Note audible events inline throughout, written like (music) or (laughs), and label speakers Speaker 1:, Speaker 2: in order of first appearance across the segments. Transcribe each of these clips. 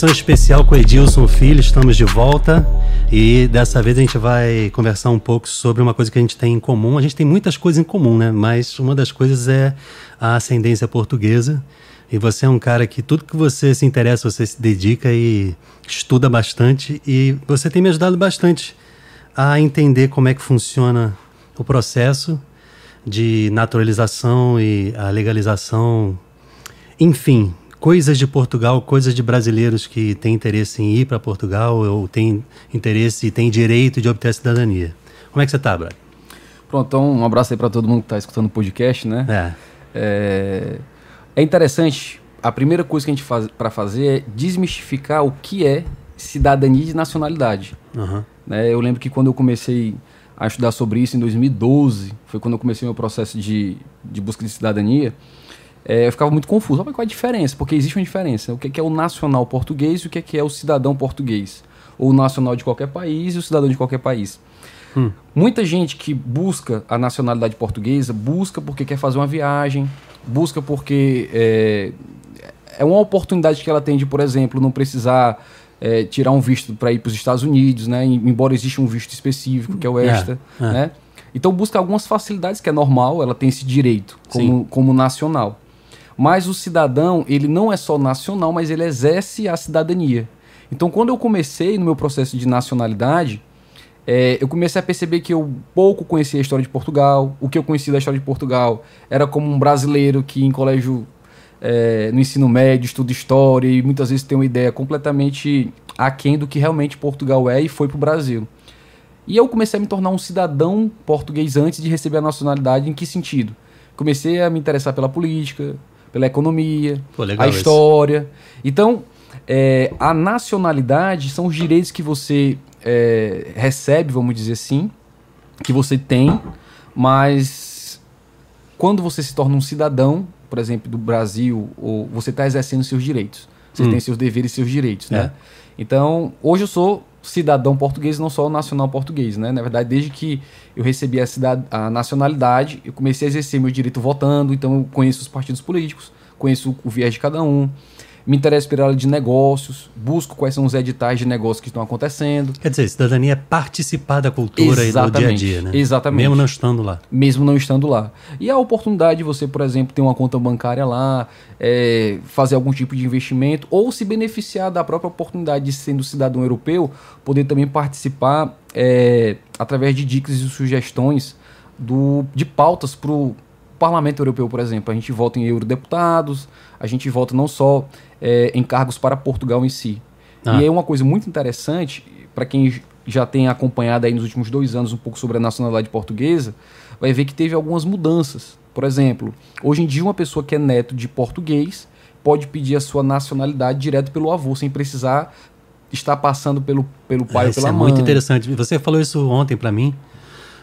Speaker 1: edição especial com Edilson Filho, estamos de volta e dessa vez a gente vai conversar um pouco sobre uma coisa que a gente tem em comum. A gente tem muitas coisas em comum, né? Mas uma das coisas é a ascendência portuguesa. E você é um cara que tudo que você se interessa, você se dedica e estuda bastante. E você tem me ajudado bastante a entender como é que funciona o processo de naturalização e a legalização. Enfim, coisas de Portugal, coisas de brasileiros que têm interesse em ir para Portugal ou têm interesse e têm direito de obter a cidadania. Como é que você está, Brad?
Speaker 2: Pronto, então um abraço aí para todo mundo que está escutando o podcast, né? É. é. É, interessante, a primeira coisa que a gente faz para fazer é desmistificar o que é cidadania de nacionalidade. Uhum. Né? Eu lembro que quando eu comecei a estudar sobre isso em 2012, foi quando eu comecei meu processo de, de busca de cidadania, é, eu ficava muito confuso. Mas qual é a diferença? Porque existe uma diferença. O que é, o nacional português e o que é, o cidadão português? Ou o nacional de qualquer país e o cidadão de qualquer país. Hum. Muita gente que busca a nacionalidade portuguesa busca porque quer fazer uma viagem, busca porque é, é uma oportunidade que ela tem de, por exemplo, não precisar é, tirar um visto para ir para os Estados Unidos, né? Embora exista um visto específico, que é o é, ESTA, é, é. né? Então busca algumas facilidades, que é normal, ela tem esse direito como, como nacional. Mas o cidadão, ele não é só nacional, mas ele exerce a cidadania. Então, quando eu comecei no meu processo de nacionalidade, é, eu comecei a perceber que eu pouco conhecia a história de Portugal. O que eu conhecia da história de Portugal era como um brasileiro que em colégio, é, no ensino médio, estuda história e muitas vezes tem uma ideia completamente aquém do que realmente Portugal é e foi para o Brasil. E eu comecei a me tornar um cidadão português antes de receber a nacionalidade. Em que sentido? Comecei a me interessar pela política, pela economia, Pô, a história. Isso. Então, é, a nacionalidade são os direitos que você é, recebe, vamos dizer assim, que você tem, mas quando você se torna um cidadão, por exemplo, do Brasil, ou você está exercendo seus direitos. Você hum. tem seus deveres e seus direitos, né? é. né? Então, hoje eu sou cidadão português, não só nacional português, né? Na verdade, desde que eu recebi a, cidad a nacionalidade, eu comecei a exercer meu direito votando, então eu conheço os partidos políticos, conheço o viés de cada um, me interesso pela área de negócios, busco quais são os editais de negócios que estão acontecendo.
Speaker 1: Quer dizer, cidadania é participar da cultura Exatamente. e do dia a dia, né?
Speaker 2: Exatamente.
Speaker 1: Mesmo não estando lá.
Speaker 2: Mesmo não estando lá. E a oportunidade de você, por exemplo, ter uma conta bancária lá, é, fazer algum tipo de investimento, ou se beneficiar da própria oportunidade de sendo cidadão europeu, poder também participar é, através de dicas e sugestões do, de pautas para o Parlamento Europeu, por exemplo. A gente vota em eurodeputados, a gente vota não só é, em cargos para Portugal em si. Ah. E é uma coisa muito interessante, para quem já tem acompanhado aí nos últimos dois anos um pouco sobre a nacionalidade portuguesa, vai ver que teve algumas mudanças. Por exemplo, hoje em dia uma pessoa que é neto de português pode pedir a sua nacionalidade direto pelo avô, sem precisar estar passando pelo, pelo pai é, ou pela
Speaker 1: é
Speaker 2: mãe.
Speaker 1: muito interessante. Você falou isso ontem para mim,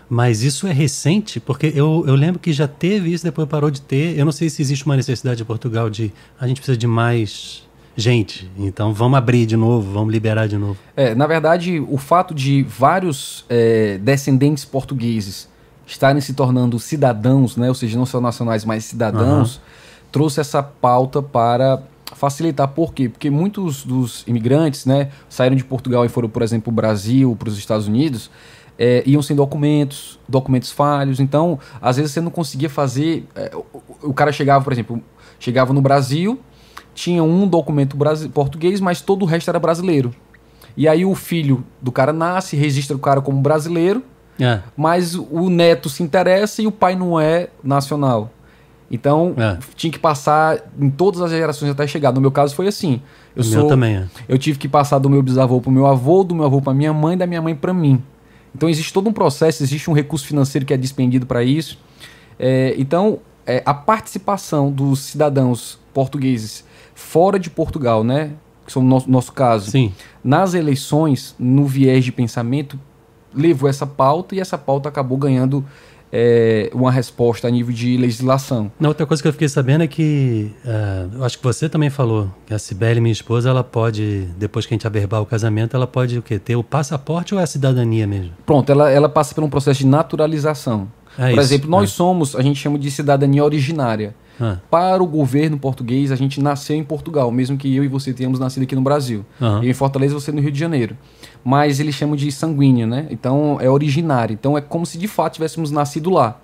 Speaker 1: mas isso é recente, porque eu, eu lembro que já teve isso, depois parou de ter. Eu não sei se existe uma necessidade em Portugal de a gente precisa de mais gente, então vamos abrir de novo, vamos liberar de novo.
Speaker 2: É, na verdade, o fato de vários é, descendentes portugueses estarem se tornando cidadãos, né, ou seja, não só nacionais, mas cidadãos, uhum. trouxe essa pauta para facilitar. Por quê? Porque muitos dos imigrantes né, saíram de Portugal e foram, por exemplo, para o Brasil, para os Estados Unidos, é, iam sem documentos, documentos falhos. Então, às vezes você não conseguia fazer. É, o, o, cara chegava, por exemplo, chegava no Brasil, tinha um documento português, mas todo o resto era brasileiro. E aí o filho do cara nasce, registra o cara como brasileiro, é. mas o neto se interessa e o pai não é nacional. Então, é. tinha que passar em todas as gerações até chegar. No meu caso foi assim. Eu
Speaker 1: sou, também é.
Speaker 2: Eu tive que passar do meu bisavô para o meu avô, do meu avô para minha mãe, da minha mãe para mim. Então existe todo um processo, existe um recurso financeiro que é despendido para isso. É, então é, a participação dos cidadãos portugueses fora de Portugal, né, que são o nosso, nosso caso,
Speaker 1: Sim.
Speaker 2: nas eleições, no viés de pensamento, levou essa pauta e essa pauta acabou ganhando é, uma resposta a nível de legislação.
Speaker 1: Outra coisa que eu fiquei sabendo é que, uh, eu acho que você também falou, que a Cibele, minha esposa, ela pode, depois que a gente aberbar o casamento, ela pode o quê? Ter o passaporte ou é a cidadania mesmo?
Speaker 2: Pronto, ela, ela passa por um processo de naturalização. É Por isso, exemplo, nós é. somos, a gente chama de cidadania originária. Ah. Para o governo português, a gente nasceu em Portugal, mesmo que eu e você tenhamos nascido aqui no Brasil. Uhum. Eu em Fortaleza, você no Rio de Janeiro. Mas eles chamam de sanguíneo, né? Então é originário. Então é como se de fato tivéssemos nascido lá.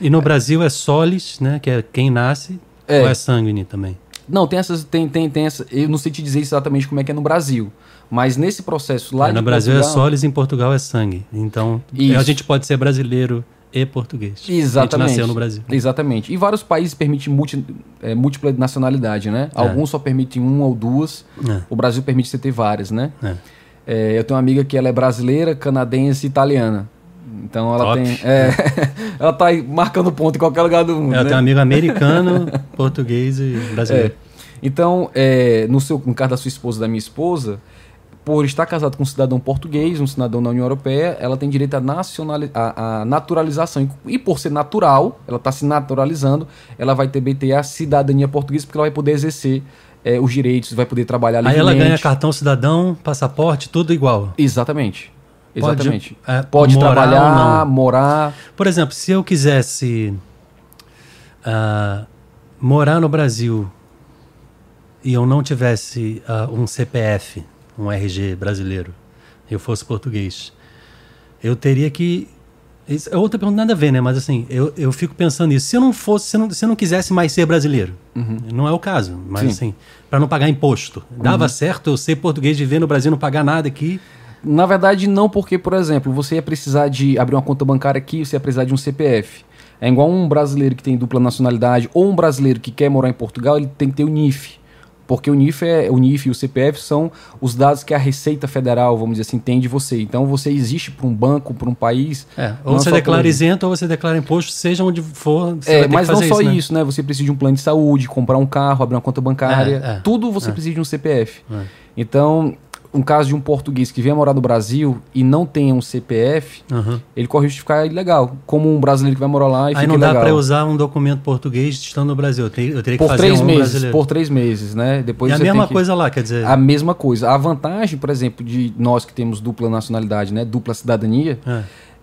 Speaker 1: E no é. Brasil é solis, né? Que é quem nasce, é. ou é sanguíneo também?
Speaker 2: Não, tem essas. Tem, tem, tem essa. Eu não sei te dizer exatamente como é que é no Brasil. Mas nesse processo lá. É,
Speaker 1: no Brasil é Portugal, é solis, em Portugal é sangue. Então, Isso. a gente pode ser brasileiro e português.
Speaker 2: Exatamente.
Speaker 1: A gente nasceu no Brasil.
Speaker 2: Exatamente. E vários países permitem multi, é, múltipla nacionalidade, né? É. Alguns só permitem uma ou duas. É. O Brasil permite você ter várias, né? É. É, eu tenho uma amiga que ela é brasileira, canadense e italiana. Então ela Top. tem. É, (laughs) ela tá aí marcando ponto em qualquer lugar do mundo.
Speaker 1: Ela
Speaker 2: né?
Speaker 1: tem um amigo americano, (laughs) português e brasileiro.
Speaker 2: Então, no, seu, no caso da sua esposa da minha esposa, por estar casado com um cidadão português, um cidadão da União Europeia, ela tem direito à, a, a naturalização. E por ser natural, ela está se naturalizando, ela vai também ter a cidadania portuguesa, porque ela vai poder exercer é, os direitos, vai poder trabalhar
Speaker 1: livremente. Aí ela ganha cartão cidadão, passaporte, tudo igual.
Speaker 2: Exatamente. Exatamente. Pode, é, Pode trabalhar, morar.
Speaker 1: Por exemplo, se eu quisesse uh, morar no Brasil e eu não tivesse uh, um CPF, um RG brasileiro, eu fosse português, eu teria que. Isso é outra pergunta, nada a ver, né? Mas assim, eu, eu fico pensando nisso. Se eu não fosse, se eu não, se eu não quisesse mais ser brasileiro, uhum. não é o caso, mas Sim. assim, para não pagar imposto. Dava uhum. certo eu ser português, viver no Brasil, não pagar nada aqui?
Speaker 2: Na verdade, não, porque, por exemplo, você ia precisar de abrir uma conta bancária aqui, você ia precisar de um CPF. É igual um brasileiro que tem dupla nacionalidade ou um brasileiro que quer morar em Portugal, ele tem que ter o NIF. Porque o NIF, é, o NIF e o CPF são os dados que a Receita Federal, vamos dizer assim, tem de você. Então você existe para um banco, para um país.
Speaker 1: É, ou você declara isento ou você declara imposto, seja onde for.
Speaker 2: é, mas não só isso, né? isso, né? Você precisa de um plano de saúde, comprar um carro, abrir uma conta bancária. É, é, tudo você é. precisa de um CPF. É. Então, um caso de um português que venha morar no Brasil e não tenha um CPF, uhum. ele corre o risco de ficar ilegal. Como um brasileiro que vai morar lá e
Speaker 1: Aí não dá para usar um documento português estando no Brasil. Eu, teria, eu teria
Speaker 2: por
Speaker 1: que fazer
Speaker 2: três
Speaker 1: um
Speaker 2: meses,
Speaker 1: brasileiro.
Speaker 2: Por três meses, né? Depois
Speaker 1: e a mesma coisa lá, quer dizer...
Speaker 2: A mesma coisa. A vantagem, por exemplo, de nós que temos dupla nacionalidade, né? Dupla cidadania,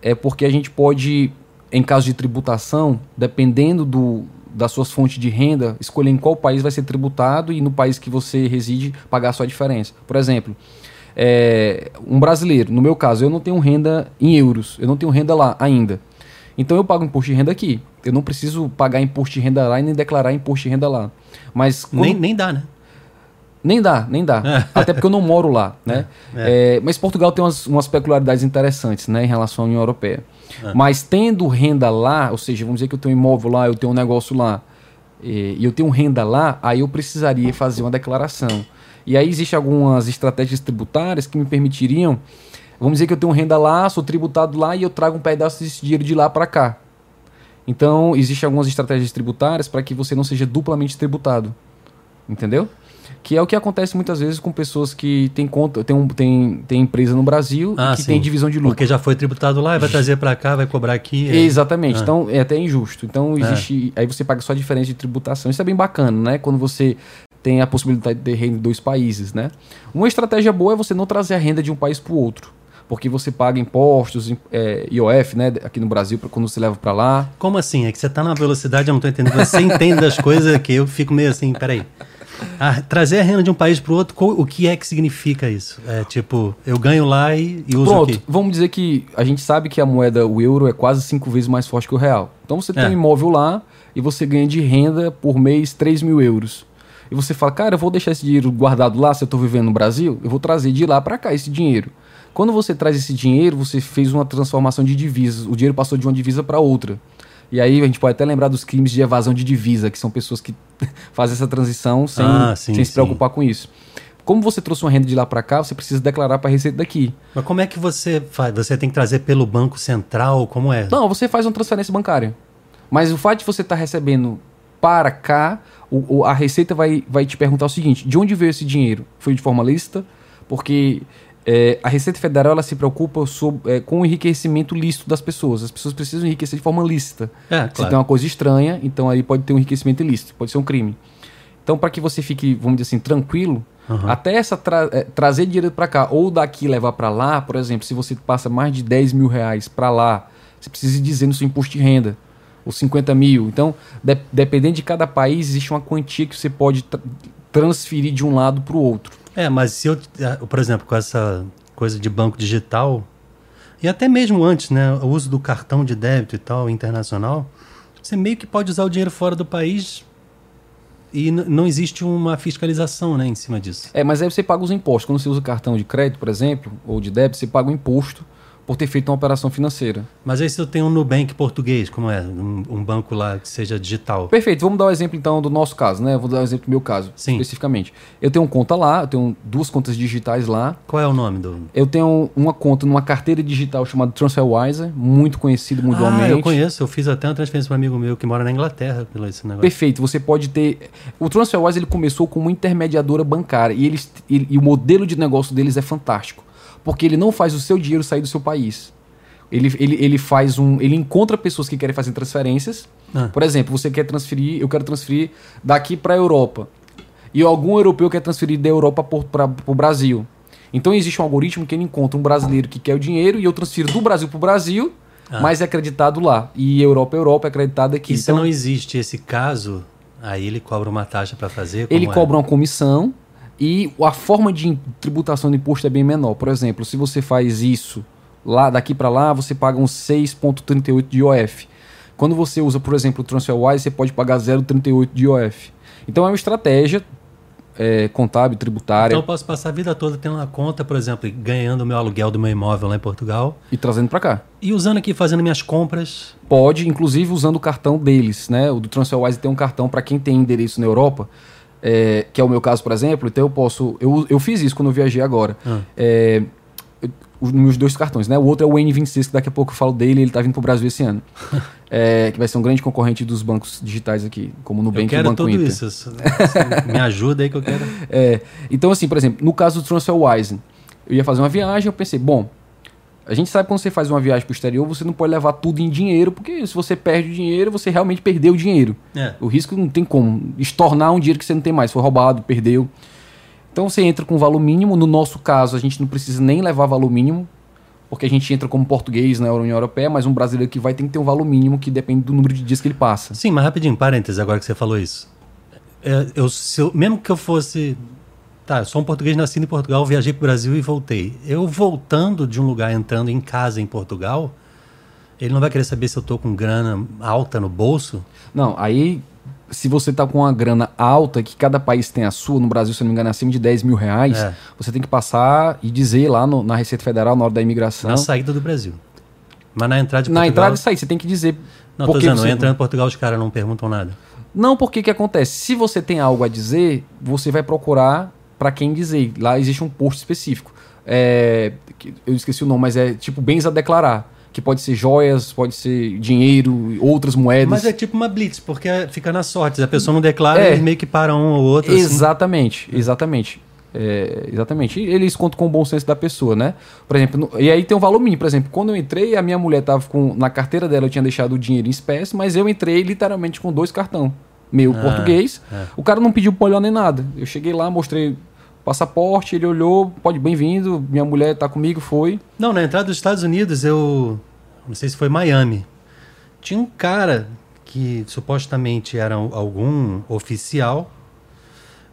Speaker 2: é, é porque a gente pode, em caso de tributação, dependendo do, das suas fontes de renda, escolher em qual país vai ser tributado e no país que você reside pagar a sua diferença. Por exemplo é, um brasileiro, no meu caso, eu não tenho renda em euros, eu não tenho renda lá ainda. Então eu pago imposto de renda aqui. Eu não preciso pagar imposto de renda lá e nem declarar imposto de renda lá. Mas
Speaker 1: quando... nem, nem dá, né?
Speaker 2: Nem dá, nem dá. É. (laughs) Até porque eu não moro lá, né? É. É, mas Portugal tem umas, umas, peculiaridades interessantes, né, em relação à União Europeia. É. Mas tendo renda lá, ou seja, vamos dizer que eu tenho um imóvel lá, eu tenho um negócio lá, e, e eu tenho renda lá, aí eu precisaria fazer uma declaração. E aí existem algumas estratégias tributárias que me permitiriam, vamos dizer que eu tenho renda lá, sou tributado lá e eu trago um pedaço desse dinheiro de lá para cá. Então, existem algumas estratégias tributárias para que você não seja duplamente tributado. Entendeu? Que é o que acontece muitas vezes com pessoas que têm conta, tem, um, tem, tem empresa no Brasil ah, que sim. tem divisão de lucro.
Speaker 1: Porque já foi tributado lá, vai trazer para cá, vai cobrar aqui.
Speaker 2: É... Exatamente. Ah. Então é até injusto. Então é. existe. Aí você paga só a diferença de tributação. Isso é bem bacana, né? Quando você tem a possibilidade de ter renda em dois países, né? Uma estratégia boa é você não trazer a renda de um país para o outro porque você paga impostos, é, IOF, né, aqui no Brasil, quando você leva para lá.
Speaker 1: Como assim? É que você está na velocidade, eu não estou entendendo. Você entende das coisas que eu fico meio assim, peraí. Ah, trazer a renda de um país para o outro, o que é que significa isso? É tipo, eu ganho lá e, e uso Pronto, aqui.
Speaker 2: vamos dizer que a gente sabe que a moeda, o euro, é quase cinco vezes mais forte que o real. Então você tem é. um imóvel lá e você ganha de renda por mês 3 mil euros e você fala, cara, eu vou deixar esse dinheiro guardado lá se eu estou vivendo no Brasil, eu vou trazer de lá para cá esse dinheiro. Quando você traz esse dinheiro, você fez uma transformação de divisas. O dinheiro passou de uma divisa para outra. E aí a gente pode até lembrar dos crimes de evasão de divisa, que são pessoas que (laughs) fazem essa transição sem, ah, sim, sem se preocupar com isso. Como você trouxe uma renda de lá para cá, você precisa declarar para a receita daqui.
Speaker 1: Mas como é que você faz? Você tem que trazer pelo Banco Central? Como é?
Speaker 2: Não, você faz uma transferência bancária. Mas o fato de você estar tá recebendo para cá, o, o, a Receita vai, vai te perguntar o seguinte: de onde veio esse dinheiro? Foi de forma lícita? Porque é, a Receita Federal ela se preocupa sobre, é, com o enriquecimento lícito das pessoas. As pessoas precisam enriquecer de forma lícita. É, claro. Se tem uma coisa estranha, então aí pode ter um enriquecimento ilícito, pode ser um crime. Então, para que você fique, vamos dizer assim, tranquilo, uhum. até essa tra é, trazer dinheiro para cá ou daqui levar para lá, por exemplo, se você passa mais de 10 mil reais para lá, você precisa dizer no seu imposto de renda Ou 50 mil. Então, de, dependendo de cada país, existe uma quantia que você pode tra transferir de um lado para o outro.
Speaker 1: É, mas se eu, ah, por exemplo, com essa coisa de banco digital, e até mesmo antes, né, o uso do cartão de débito e tal, internacional, você meio que pode usar o dinheiro fora do país e não existe uma fiscalização né, em cima disso.
Speaker 2: É, mas aí você paga os impostos. Quando você usa cartão de crédito, por exemplo, ou de débito, você paga o imposto por ter feito uma operação financeira.
Speaker 1: Mas aí se eu tenho um Nubank português, como é? Um, um, banco lá que seja digital.
Speaker 2: Perfeito. Vamos dar o um exemplo então do nosso caso, né? Vou dar o um exemplo do meu caso, Sim. especificamente. Eu tenho uma conta lá, eu tenho duas contas digitais lá.
Speaker 1: Qual é o nome do?
Speaker 2: Eu tenho uma conta numa carteira digital chamada TransferWise, muito conhecido mundialmente. Ah,
Speaker 1: eu conheço. Eu fiz até uma transferência para um amigo meu que mora na Inglaterra pelo esse negócio.
Speaker 2: Perfeito. Você pode ter... O TransferWise ele começou como uma intermediadora bancária e, eles, ele, e o modelo de negócio deles é fantástico. Porque ele não faz o seu dinheiro sair do seu país ele, ele, ele faz um. Ele encontra pessoas que querem fazer transferências. Ah. Por exemplo, você quer transferir, eu quero transferir daqui para a Europa. E algum europeu quer transferir da Europa para o Brasil. Então existe um algoritmo que ele encontra um brasileiro que quer o dinheiro e eu transfiro do Brasil para o Brasil, ah. mas é acreditado lá. E Europa, Europa é acreditado aqui.
Speaker 1: E se então, não existe esse caso, aí ele cobra uma taxa para fazer?
Speaker 2: Ele é? cobra uma comissão e a forma de tributação do imposto é bem menor. Por exemplo, se você faz isso lá daqui para lá você paga uns 6,38 de IOF. Quando você usa, por exemplo, o TransferWise, você pode pagar 0,38 de IOF. Então é uma estratégia é, contábil, tributária.
Speaker 1: Então eu posso passar a vida toda tendo uma conta, por exemplo, ganhando o meu aluguel do meu imóvel lá em Portugal.
Speaker 2: E trazendo para cá.
Speaker 1: E usando aqui, fazendo minhas compras.
Speaker 2: Pode, inclusive usando o cartão deles. Né? O do TransferWise tem um cartão para quem tem endereço na Europa. É, que é o meu caso, por exemplo, então eu posso. Eu, eu fiz isso quando eu viajei agora. Ah. É, os meus dois cartões, né? O outro é o N26, que daqui a pouco eu falo dele, ele está vindo para o Brasil esse ano. (laughs) é, que vai ser um grande concorrente dos bancos digitais aqui, como o Nubank
Speaker 1: e
Speaker 2: o Banco
Speaker 1: tudo
Speaker 2: Inter.
Speaker 1: isso. Me ajuda aí que eu quero. (laughs)
Speaker 2: É, então, assim, por exemplo, no caso do TransferWise, eu ia fazer uma viagem, eu pensei, bom, a gente sabe que quando você faz uma viagem para o exterior, você não pode levar tudo em dinheiro, porque se você perde o dinheiro, você realmente perdeu o dinheiro. É. O risco não tem como. Estornar um dinheiro que você não tem mais, foi roubado, perdeu. Então você entra com valor mínimo. No nosso caso, a gente não precisa nem levar valor mínimo, porque a gente entra como português na União Europeia, mas um brasileiro que vai tem que ter um valor mínimo que depende do número de dias que ele passa.
Speaker 1: Sim, mas rapidinho, parênteses, agora que você falou isso. É, eu, eu, mesmo que eu fosse. Tá, eu sou um português nascido em Portugal, viajei para o Brasil e voltei. Eu voltando de um lugar, entrando em casa em Portugal, ele não vai querer saber se eu estou com grana alta no bolso?
Speaker 2: Não, aí se você está com uma grana alta, que cada país tem a sua, no Brasil, se não me engano, é acima de 10 mil reais, é. você tem que passar e dizer lá no, na Receita Federal, na hora da imigração.
Speaker 1: Na saída do Brasil. Mas na entrada de
Speaker 2: Portugal. Na entrada e saída, você tem que dizer.
Speaker 1: Não, tô dizendo, você... entrando em Portugal, os caras não perguntam nada.
Speaker 2: Não, porque que acontece? Se você tem algo a dizer, você vai procurar para quem dizer. Lá existe um posto específico. É, eu esqueci o nome, mas é tipo bens a declarar que pode ser joias, pode ser dinheiro, outras moedas.
Speaker 1: Mas é tipo uma blitz, porque fica na sorte. Se a pessoa não declara, é, eles meio que param um ou outro.
Speaker 2: Assim. Exatamente, assim. exatamente. É, exatamente. E eles contam com o bom senso da pessoa, né? Por exemplo, no, e aí tem um valor mínimo. Por exemplo, quando eu entrei, a minha mulher tava com. Na carteira dela eu tinha deixado o dinheiro em espécie, mas eu entrei literalmente com dois cartão. Meu ah, português. É. O cara não pediu polhão nem nada. Eu cheguei lá, mostrei passaporte, ele olhou, pode, bem-vindo, minha mulher tá comigo, foi.
Speaker 1: Não, na entrada dos Estados Unidos, eu não sei se foi Miami. Tinha um cara que supostamente era algum oficial,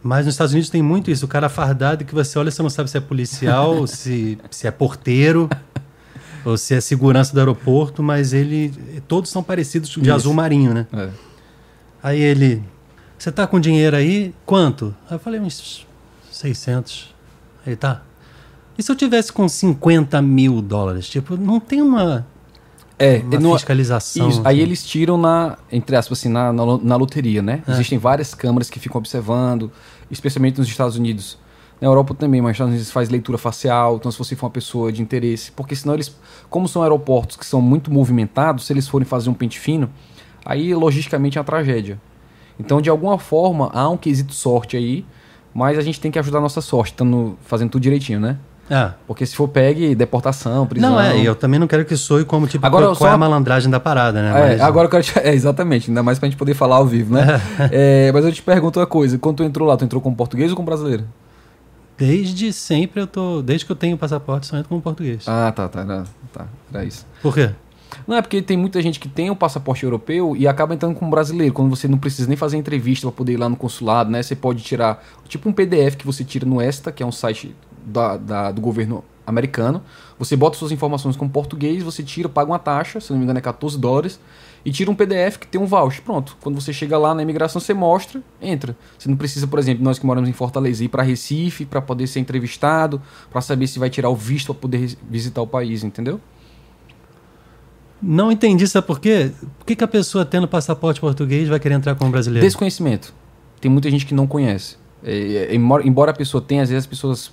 Speaker 1: mas nos Estados Unidos tem muito isso, o cara fardado que você olha, você não sabe se é policial, (laughs) se, se é porteiro, ou se é segurança do aeroporto, mas ele. Todos são parecidos de isso. azul marinho, né? É. Aí ele. Você tá com dinheiro aí? Quanto? Aí eu falei, uns 600. Aí tá. E se eu tivesse com 50 mil dólares? Tipo, não tem uma.
Speaker 2: É,
Speaker 1: uma no, fiscalização.
Speaker 2: Isso, assim. Aí eles tiram na, entre aspas, assim, na, na, na loteria, né? É. Existem várias câmaras que ficam observando, especialmente nos Estados Unidos. Na Europa também, mas nos Estados Unidos faz leitura facial, então se você for uma pessoa de interesse, porque senão eles, como são aeroportos que são muito movimentados, se eles forem fazer um pente fino, aí logisticamente é uma tragédia. Então, de alguma forma, há um quesito sorte aí, mas a gente tem que ajudar a nossa sorte, estando fazendo tudo direitinho, né? É. Porque se for pegue, deportação, prisão.
Speaker 1: Não, é, eu também não quero que soe como tipo agora, qual, qual é a malandragem da parada, né?
Speaker 2: É, mas... agora eu quero te... (laughs) é, exatamente, ainda mais pra gente poder falar ao vivo, né? É. é, mas eu te pergunto uma coisa: quando tu entrou lá, tu entrou como português ou como brasileiro?
Speaker 1: Desde sempre eu tô. Desde que eu tenho passaporte, só entro como português.
Speaker 2: Ah, tá, tá. Era, tá, era isso.
Speaker 1: Por quê?
Speaker 2: Não, é porque tem muita gente que tem o passaporte europeu e acaba entrando como brasileiro, quando você não precisa nem fazer entrevista para poder ir lá no consulado, né? Você pode tirar, tipo um PDF que você tira no ESTA, que é um site da, da, do governo americano. Você bota suas informações com português, você tira, paga uma taxa, se não me engano é 14 dólares, e tira um PDF que tem um voucher. Pronto. Quando você chega lá na imigração, você mostra, entra. Você não precisa, por exemplo, nós que moramos em Fortaleza, ir para Recife para poder ser entrevistado, para saber se vai tirar o visto para poder visitar o país, entendeu?
Speaker 1: Não entendi, sabe por quê? Por que, que a pessoa tendo passaporte português vai querer entrar como brasileiro?
Speaker 2: Desconhecimento. Tem muita gente que não conhece. É, é embora a pessoa tenha, às vezes as pessoas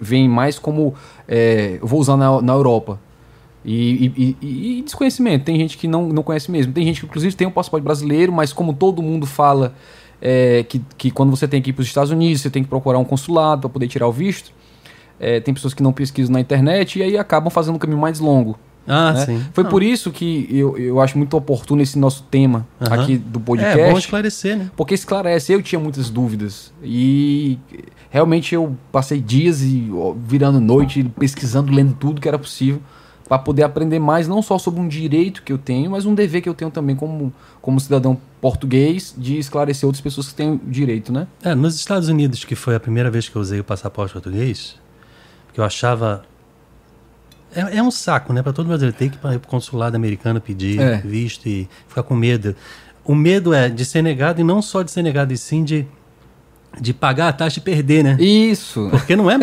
Speaker 2: veem mais como é, vou usar na, na Europa. E, e, e, desconhecimento. Tem gente que não, não conhece mesmo. Tem gente que, inclusive, tem um passaporte brasileiro, mas como todo mundo fala é, que, que quando você tem que ir para os Estados Unidos, você tem que procurar um consulado para poder tirar o visto. É, tem pessoas que não pesquisam na internet e aí acabam fazendo um caminho mais longo.
Speaker 1: Ah, né? sim.
Speaker 2: Foi não. por isso que eu, eu acho muito oportuno esse nosso tema uhum. aqui do podcast.
Speaker 1: É, é bom esclarecer, né?
Speaker 2: Porque esclarece. Eu tinha muitas dúvidas. E realmente eu passei dias e ó, virando noite, pesquisando, lendo tudo que era possível para poder aprender mais não só sobre um direito que eu tenho, mas um dever que eu tenho também como, como cidadão português de esclarecer outras pessoas que têm direito, né?
Speaker 1: É, nos Estados Unidos, que foi a primeira vez que eu usei o passaporte português, porque eu achava é, é um saco, né? Para todo brasileiro ter que ir para o consulado americano pedir é. visto e ficar com medo. O medo é de ser negado e não só de ser negado, e sim de, de pagar a taxa e perder, né?
Speaker 2: Isso.
Speaker 1: Porque não é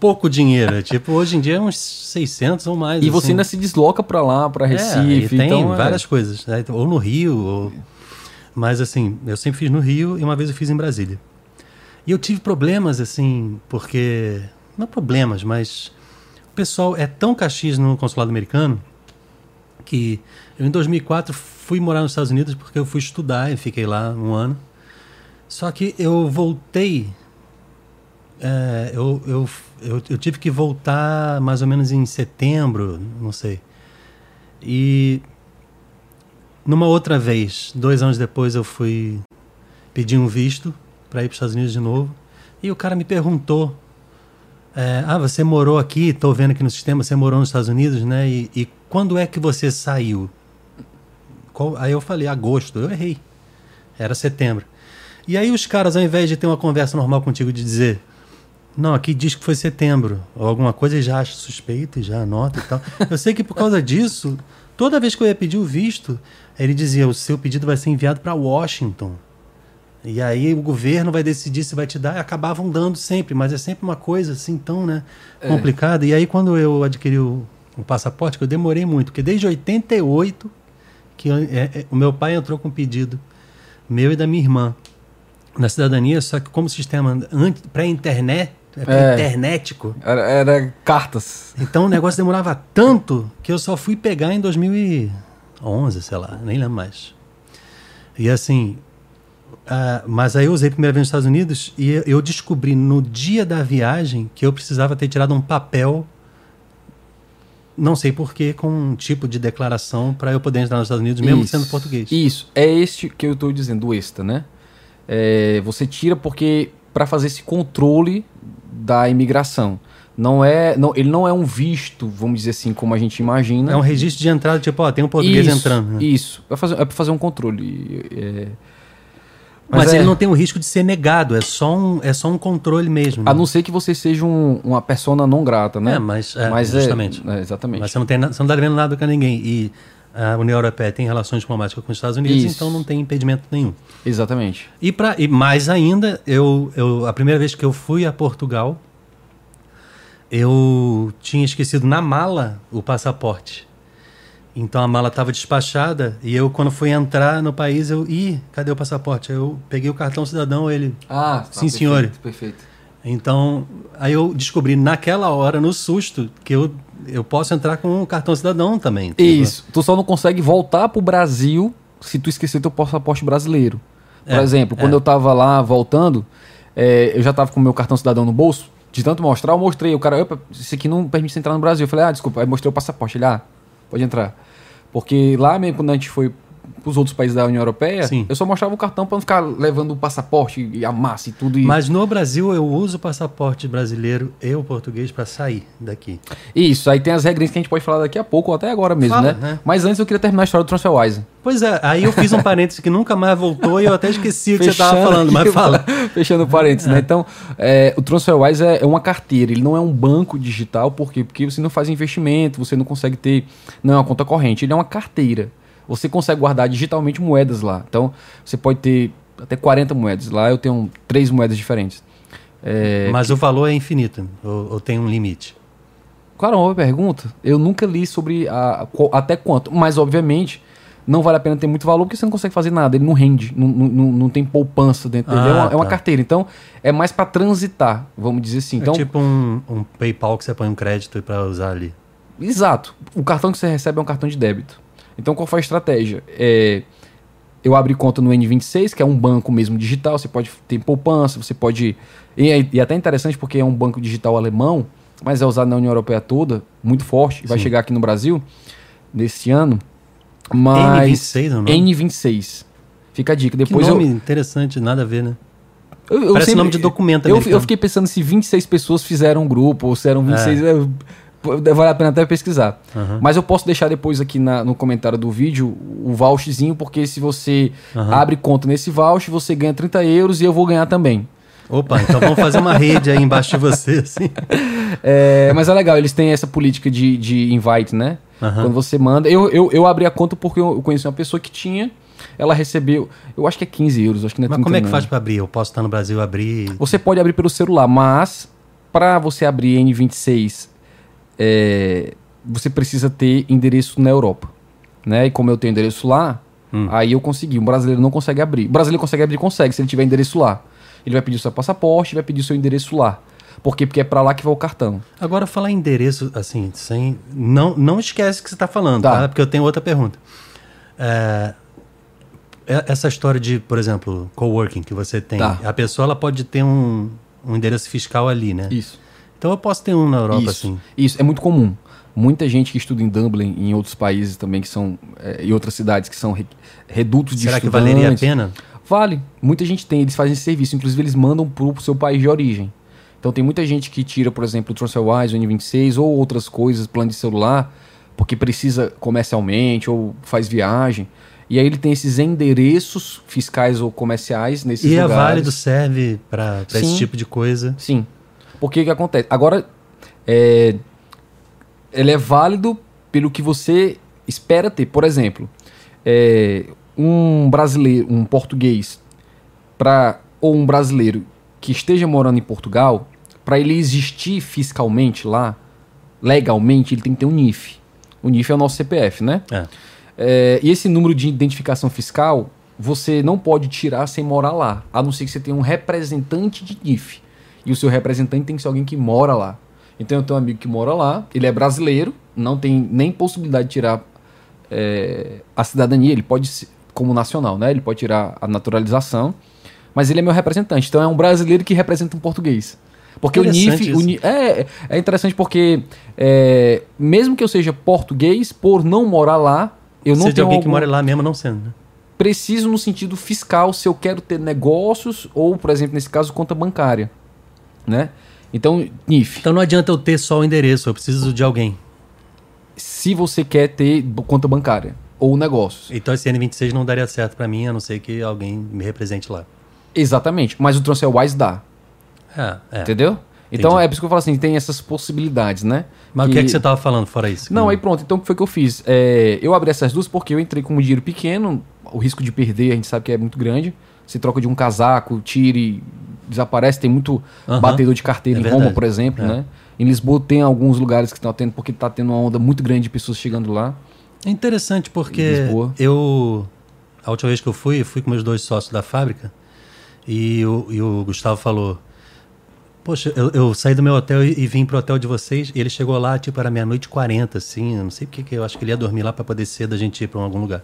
Speaker 1: pouco dinheiro. É tipo, hoje em dia é uns 600 ou mais.
Speaker 2: E assim. você ainda se desloca para lá, para é, Recife.
Speaker 1: É, tem então, várias é. coisas. Né? Ou no Rio, ou... Mas assim, eu sempre fiz no Rio e uma vez eu fiz em Brasília. E eu tive problemas, assim, porque... Não problemas, mas... O pessoal é tão caxias no consulado americano que eu em 2004 fui morar nos Estados Unidos porque eu fui estudar e fiquei lá um ano. Só que eu voltei é, eu, eu, eu, eu, tive que voltar mais ou menos em setembro, não sei. E numa outra vez, dois anos depois, eu fui pedir um visto para ir para os Estados Unidos de novo. E o cara me perguntou: é, Ah, você morou aqui? Estou vendo aqui no sistema, você morou nos Estados Unidos, né? E, e quando é que você saiu? Qual? Aí eu falei: agosto. Eu errei. Era setembro. E aí os caras, ao invés de ter uma conversa normal contigo, de dizer não, aqui diz que foi setembro, ou alguma coisa e já acha suspeito e já anota e tal. Eu sei que por causa disso, toda vez que eu ia pedir o visto, ele dizia: o seu pedido vai ser enviado para Washington. E aí o governo vai decidir se vai te dar. E acabavam dando sempre, mas é sempre uma coisa assim tão né, é. complicada. É. E aí quando eu adquiri o, o, passaporte, que eu demorei muito, porque desde 88 que eu, é, é, o meu pai entrou com um pedido meu e da minha irmã na cidadania, só que como sistema pré-internet, é, internetico.
Speaker 2: Era, era, cartas.
Speaker 1: Então o negócio demorava tanto que eu só fui pegar em 2011, sei lá, nem lembro mais. E assim, uh, mas aí eu usei a primeira vez nos Estados Unidos e eu descobri no dia da viagem que eu precisava ter tirado um papel, não sei porquê, com um tipo de declaração para eu poder entrar nos Estados Unidos, mesmo
Speaker 2: isso,
Speaker 1: sendo português.
Speaker 2: Isso, é este que eu estou dizendo, o ESTA, né? É, você tira porque para fazer esse controle da imigração. Não é, não, ele não é um visto, vamos dizer assim, como a gente imagina.
Speaker 1: É um registro de entrada, tipo, ó, tem um português
Speaker 2: isso,
Speaker 1: entrando. Né?
Speaker 2: Isso, é para fazer, é um controle. É...
Speaker 1: Mas, Mas é... ele não tem o risco de ser negado, é só um, é só um controle mesmo.
Speaker 2: Né? A não ser que você seja um, uma persona não grata, né?
Speaker 1: É, mas, é, mas é, justamente.
Speaker 2: É, exatamente.
Speaker 1: Mas você não, tem, você não dá devendo nada com ninguém. E a União Europeia tem relações diplomáticas com os Estados Unidos, Isso. então não tem impedimento nenhum.
Speaker 2: Exatamente.
Speaker 1: E, pra, e mais ainda, eu, eu, a primeira vez que eu fui a Portugal, eu tinha esquecido na mala o passaporte. Então a mala estava despachada e eu, quando fui entrar no país, eu. Ih, cadê o passaporte? Aí eu peguei o cartão cidadão, ele.
Speaker 2: Ah,
Speaker 1: sim, tá, senhor.
Speaker 2: Perfeito, perfeito.
Speaker 1: Então, aí eu descobri naquela hora, no susto, que eu, eu posso entrar com o cartão cidadão também.
Speaker 2: Tipo. Isso. Tu só não consegue voltar pro Brasil se tu esquecer teu passaporte brasileiro. Por é, exemplo, quando é. eu tava lá voltando, é, eu já tava com o meu cartão cidadão no bolso, de tanto mostrar, eu mostrei. O cara, isso aqui não permite entrar no Brasil. Eu falei, ah, desculpa. Aí mostrei o passaporte. Ele, ah, pode entrar. Porque lá mesmo, quando a gente foi os outros países da União Europeia, Sim. eu só mostrava o cartão para não ficar levando o passaporte e a massa e tudo. E...
Speaker 1: Mas no Brasil eu uso o passaporte brasileiro e o português para sair daqui.
Speaker 2: Isso, aí tem as regras que a gente pode falar daqui a pouco ou até agora mesmo, Fala, né? né? Mas antes eu queria terminar a história do TransferWise.
Speaker 1: Pois é, aí eu fiz um parênteses que nunca mais voltou e eu até esqueci o que você estava falando, mas fala. (laughs)
Speaker 2: Fechando parênteses, né? é. né? Então, é, o TransferWise é, é uma carteira, ele não é um banco digital, por quê? Porque você não faz investimento, você não consegue ter, não é uma conta corrente, ele é uma carteira. Você consegue guardar digitalmente moedas lá. Então, você pode ter até 40 moedas. Lá eu tenho três moedas diferentes.
Speaker 1: É, Mas que... o valor é infinito, ou, ou, tem um limite?
Speaker 2: Claro, uma boa pergunta. Eu nunca li sobre a, até quanto, mas obviamente não vale a pena ter muito valor porque você não consegue fazer nada, ele não rende, não, não, não tem poupança dentro dele. Ah, é, uma, tá. é, uma, carteira, então é mais para transitar, vamos dizer assim. É então,
Speaker 1: é tipo um, um PayPal que você põe um crédito para usar ali.
Speaker 2: Exato. O cartão que você recebe é um cartão de débito. Então qual foi a estratégia? É, eu abri conta no N26, que é um banco mesmo digital, você pode ter poupança, você pode. E é, e é até interessante porque é um banco digital alemão, mas é usado na União Europeia toda, muito forte, vai chegar aqui no Brasil neste ano. Mas
Speaker 1: N26, não?
Speaker 2: N26. Fica a dica. Depois
Speaker 1: que nome
Speaker 2: eu...
Speaker 1: interessante, nada a ver, né? Eu, eu Parece sempre, nome de documento
Speaker 2: eu, eu, fiquei pensando se 26 pessoas fizeram um grupo, ou se eram 26. É. Vale a pena até pesquisar. Uhum. Mas eu posso deixar depois aqui na, no comentário do vídeo o voucherzinho, porque se você uhum. abre conta nesse voucher, você ganha 30 euros e eu vou ganhar também.
Speaker 1: Opa, então vamos fazer uma rede aí embaixo de você, (laughs) assim.
Speaker 2: É, mas é legal, eles têm essa política de, de invite, né? Uhum. Quando você manda. Eu, eu, eu abri a conta porque eu conheci uma pessoa que tinha. Ela recebeu, eu acho que é 15 euros, acho que não é
Speaker 1: Mas como é que faz para abrir? Eu posso estar no Brasil abrir.
Speaker 2: Você pode abrir pelo celular, mas para você abrir N26 é, você precisa ter endereço na Europa. Né? E como eu tenho endereço lá, hum. aí eu consegui. Um brasileiro não consegue abrir. O brasileiro consegue abrir, consegue, se ele tiver endereço lá. Ele vai pedir o seu passaporte, vai pedir o seu endereço lá. Por quê? Porque é para lá que vai o cartão.
Speaker 1: Agora, falar endereço, assim, sem. Não, não esquece o que você está falando, tá. tá? Porque eu tenho outra pergunta. É, é, essa história de, por exemplo, coworking que você tem, tá. a pessoa ela pode ter um, um endereço fiscal ali, né?
Speaker 2: Isso.
Speaker 1: Então eu posso ter um na Europa,
Speaker 2: isso,
Speaker 1: assim.
Speaker 2: Isso, é muito comum. Muita gente que estuda em Dublin e em outros países também, que são. É, em outras cidades que são re, redutos de
Speaker 1: Será que valeria a pena?
Speaker 2: Vale. Muita gente tem, eles fazem esse serviço. Inclusive, eles mandam para o seu país de origem. Então tem muita gente que tira, por exemplo, o TransferWise, o N26 ou outras coisas, plano de celular, porque precisa comercialmente ou faz viagem. E aí ele tem esses endereços fiscais ou comerciais nesses e lugares.
Speaker 1: E a Válido serve para esse tipo de coisa?
Speaker 2: Sim. Porque que acontece? Agora, é, ele é válido pelo que você espera ter. Por exemplo, é, um brasileiro, um português, pra, ou um brasileiro que esteja morando em Portugal, para ele existir fiscalmente lá, legalmente, ele tem que ter um NIF. O NIF é o nosso CPF, né? É. É, e esse número de identificação fiscal, você não pode tirar sem morar lá, a não ser que você tenha um representante de NIF e o seu representante tem que ser alguém que mora lá. Então eu tenho um amigo que mora lá, ele é brasileiro, não tem nem possibilidade de tirar é, a cidadania, ele pode, como nacional, né? Ele pode tirar a naturalização, mas ele é meu representante. Então é um brasileiro que representa um português. Porque o NIF, o NIF, é, é interessante porque é, mesmo que eu seja português, por não morar lá, eu não
Speaker 1: Seja tenho alguém algum... que mora lá mesmo não sendo. Né?
Speaker 2: Preciso no sentido fiscal se eu quero ter negócios ou, por exemplo, nesse caso, conta bancária né? Então, NIF.
Speaker 1: Então não adianta eu ter só o endereço, eu preciso de alguém.
Speaker 2: Se você quer ter conta bancária ou negócios.
Speaker 1: Então esse N26 não daria certo para mim, a não ser que alguém me represente lá.
Speaker 2: Exatamente, mas o TransferWise dá.
Speaker 1: É, é.
Speaker 2: Entendeu? Então Entendi. é por isso que eu falo assim, tem essas possibilidades, né?
Speaker 1: Mas que... o que é que você estava falando fora isso?
Speaker 2: Não, aí pronto, então o que foi que eu fiz? É, eu abri essas duas porque eu entrei com um dinheiro pequeno, o risco de perder a gente sabe que é muito grande. Você troca de um casaco, tire, desaparece. Tem muito uhum. batedor de carteira é em verdade. Roma, por exemplo, é. né? Em Lisboa tem alguns lugares que estão tendo, porque está tendo uma onda muito grande de pessoas chegando lá.
Speaker 1: É interessante porque eu, a última vez que eu fui, eu fui com meus dois sócios da fábrica e o, e o Gustavo falou: Poxa, eu, eu, saí do meu hotel e, e vim pro hotel de vocês. Ele chegou lá, tipo, era meia-noite e quarenta, assim. Eu não sei porque que eu acho que ele ia dormir lá para poder cedo a gente ir para algum lugar.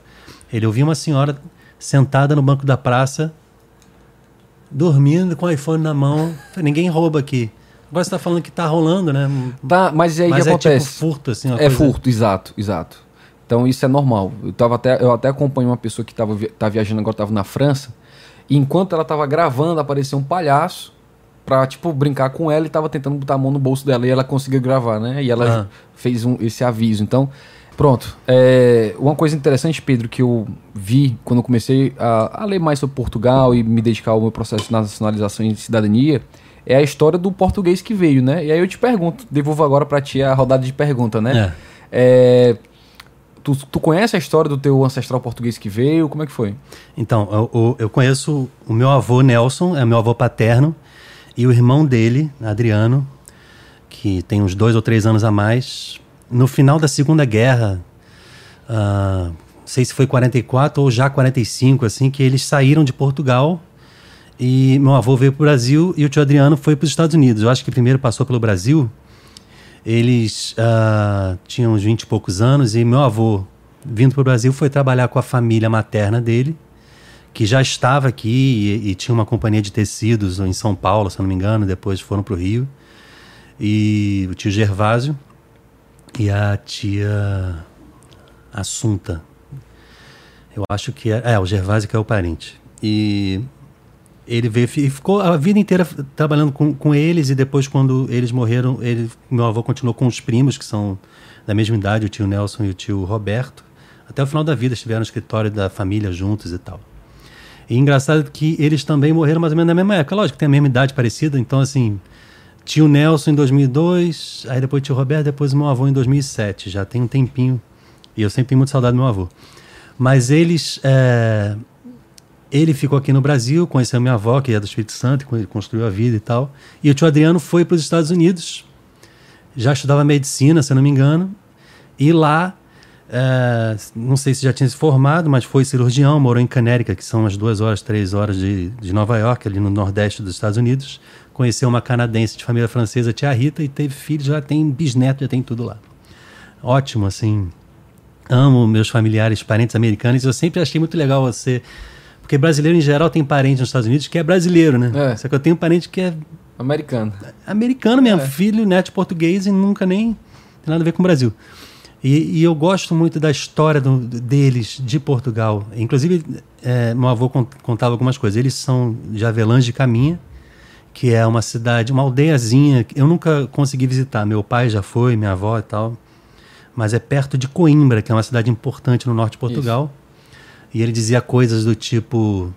Speaker 1: Ele ouviu uma senhora sentada no banco da praça, dormindo com o iPhone na mão. Ninguém rouba aqui. Agora você está falando que está rolando, né?
Speaker 2: Tá, mas aí mas que é
Speaker 1: acontece? Tipo furto, assim,
Speaker 2: É coisa... furto, exato, exato. Então isso é normal. Eu, tava até, eu até acompanho uma pessoa que estava tá viajando agora, estava na França, e enquanto ela estava gravando, apareceu um palhaço pra, tipo, brincar com ela e tava tentando botar a mão no bolso dela e ela conseguiu gravar, né? E ela ah. fez um, esse aviso. Então, pronto. É, uma coisa interessante, Pedro, que eu vi quando eu comecei a, a ler mais sobre Portugal e me dedicar ao meu processo de nacionalização e cidadania é a história do português que veio, né? E aí eu te pergunto, devolvo agora para ti a rodada de pergunta, né? É. é tu, tu conhece a história do teu ancestral português que veio? Como é que foi?
Speaker 1: Então, eu, eu conheço o meu avô Nelson, é meu avô paterno, e o irmão dele, Adriano, que tem uns dois ou três anos a mais, no final da Segunda Guerra, uh, não sei se foi 44 ou já 45, assim, que eles saíram de Portugal e meu avô veio para o Brasil e o tio Adriano foi para os Estados Unidos. Eu acho que primeiro passou pelo Brasil. Eles uh, tinham uns 20 e poucos anos e meu avô, vindo para o Brasil, foi trabalhar com a família materna dele que já estava aqui e, e, tinha uma companhia de tecidos em São Paulo, se não me engano, depois foram para o Rio. E o tio Gervásio e a tia Assunta. Eu acho que é, é o Gervásio que é o parente. E ele veio e ficou a vida inteira trabalhando com, com eles e depois quando eles morreram, ele, meu avô continuou com os primos que são da mesma idade, o tio Nelson e o tio Roberto. Até o final da vida estiveram no escritório da família juntos e tal. E engraçado que eles também morreram mais ou menos na mesma época. Lógico, tem a mesma idade parecida, então assim, tio Nelson em 2002, aí depois tio Roberto, depois meu avô em 2007. Já tem um tempinho. E eu sempre tenho muito saudade do meu avô. Mas eles. É, ele ficou aqui no Brasil, conheceu minha avó, que é do Espírito Santo, construiu a vida e tal. E o tio Adriano foi para os Estados Unidos, já estudava medicina, se não me engano, e lá é, não sei se já tinha se formado, mas foi cirurgião, morou em Canérica, que são umas duas horas, três horas de, de Nova York, ali no nordeste dos Estados Unidos. Conheceu uma canadense de família francesa, tia Rita, e teve filhos, já tem bisneto, já tem tudo lá. Ótimo, assim. Amo meus familiares, parentes americanos. Eu sempre achei muito legal você. Porque brasileiro, em geral, tem parente nos Estados Unidos que é brasileiro, né? É. Só que eu tenho parente que é.
Speaker 2: Americano.
Speaker 1: Americano mesmo, é. filho, neto português e nunca nem tem nada a ver com o Brasil. E, e, eu gosto muito da história do, deles, de Portugal. Inclusive, é, meu avô contava algumas coisas. Eles são de Avelange de Caminha, que é uma cidade, uma aldeiazinha. Que eu nunca consegui visitar. Meu pai já foi, minha avó e tal. Mas é perto de Coimbra, que é uma cidade importante no norte de Portugal. Isso. E ele dizia coisas do tipo: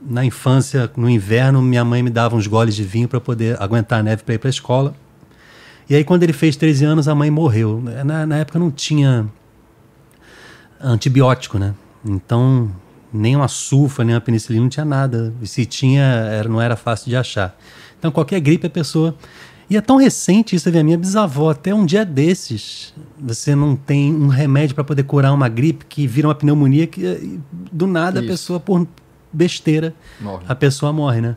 Speaker 1: na infância, no inverno, minha mãe me dava uns goles de vinho para poder aguentar a neve para ir para a escola. E aí, quando ele fez 13 anos, a mãe morreu. Na, na época não tinha antibiótico, né? Então, nem uma sulfa, nem uma penicilina, não tinha nada. E se tinha, era, não era fácil de achar. Então, qualquer gripe, a pessoa. E é tão recente isso, a minha bisavó, até um dia desses, você não tem um remédio para poder curar uma gripe que vira uma pneumonia que do nada isso. a pessoa, por besteira, morre. a pessoa morre, né?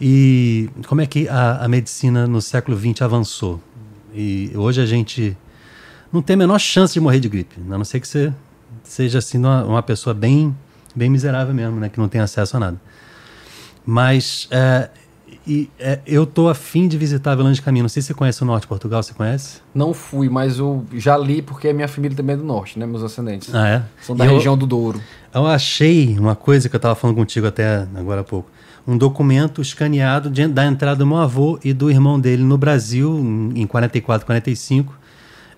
Speaker 1: E como é que a, a medicina no século XX avançou? E hoje a gente não tem a menor chance de morrer de gripe, a não ser que você seja assim uma, uma pessoa bem, bem miserável mesmo, né, que não tem acesso a nada. Mas é, e, é, eu tô afim de visitar Avelange de Caminho. Não sei se você conhece o norte de Portugal, você conhece?
Speaker 2: Não fui, mas eu já li porque a minha família também é do norte, né? Meus ascendentes.
Speaker 1: Ah, é?
Speaker 2: São da e região eu, do Douro.
Speaker 1: Eu achei uma coisa que eu estava falando contigo até agora há pouco um documento escaneado de, da entrada do meu avô e do irmão dele no Brasil, em 44, 45,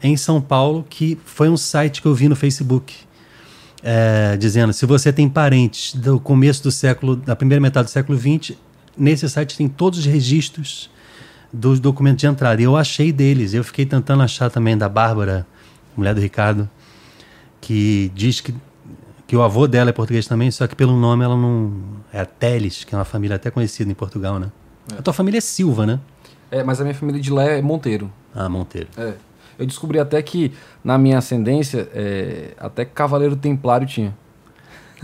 Speaker 1: em São Paulo, que foi um site que eu vi no Facebook. É, dizendo, se você tem parentes do começo do século, da primeira metade do século XX, nesse site tem todos os registros dos documentos de entrada. E eu achei deles. Eu fiquei tentando achar também da Bárbara, mulher do Ricardo, que diz que que o avô dela é português também, só que pelo nome ela não. É a Teles, que é uma família até conhecida em Portugal, né? É. A tua família é Silva, né?
Speaker 2: É, mas a minha família de lá é Monteiro.
Speaker 1: Ah, Monteiro.
Speaker 2: É. Eu descobri até que na minha ascendência, é, até Cavaleiro Templário tinha.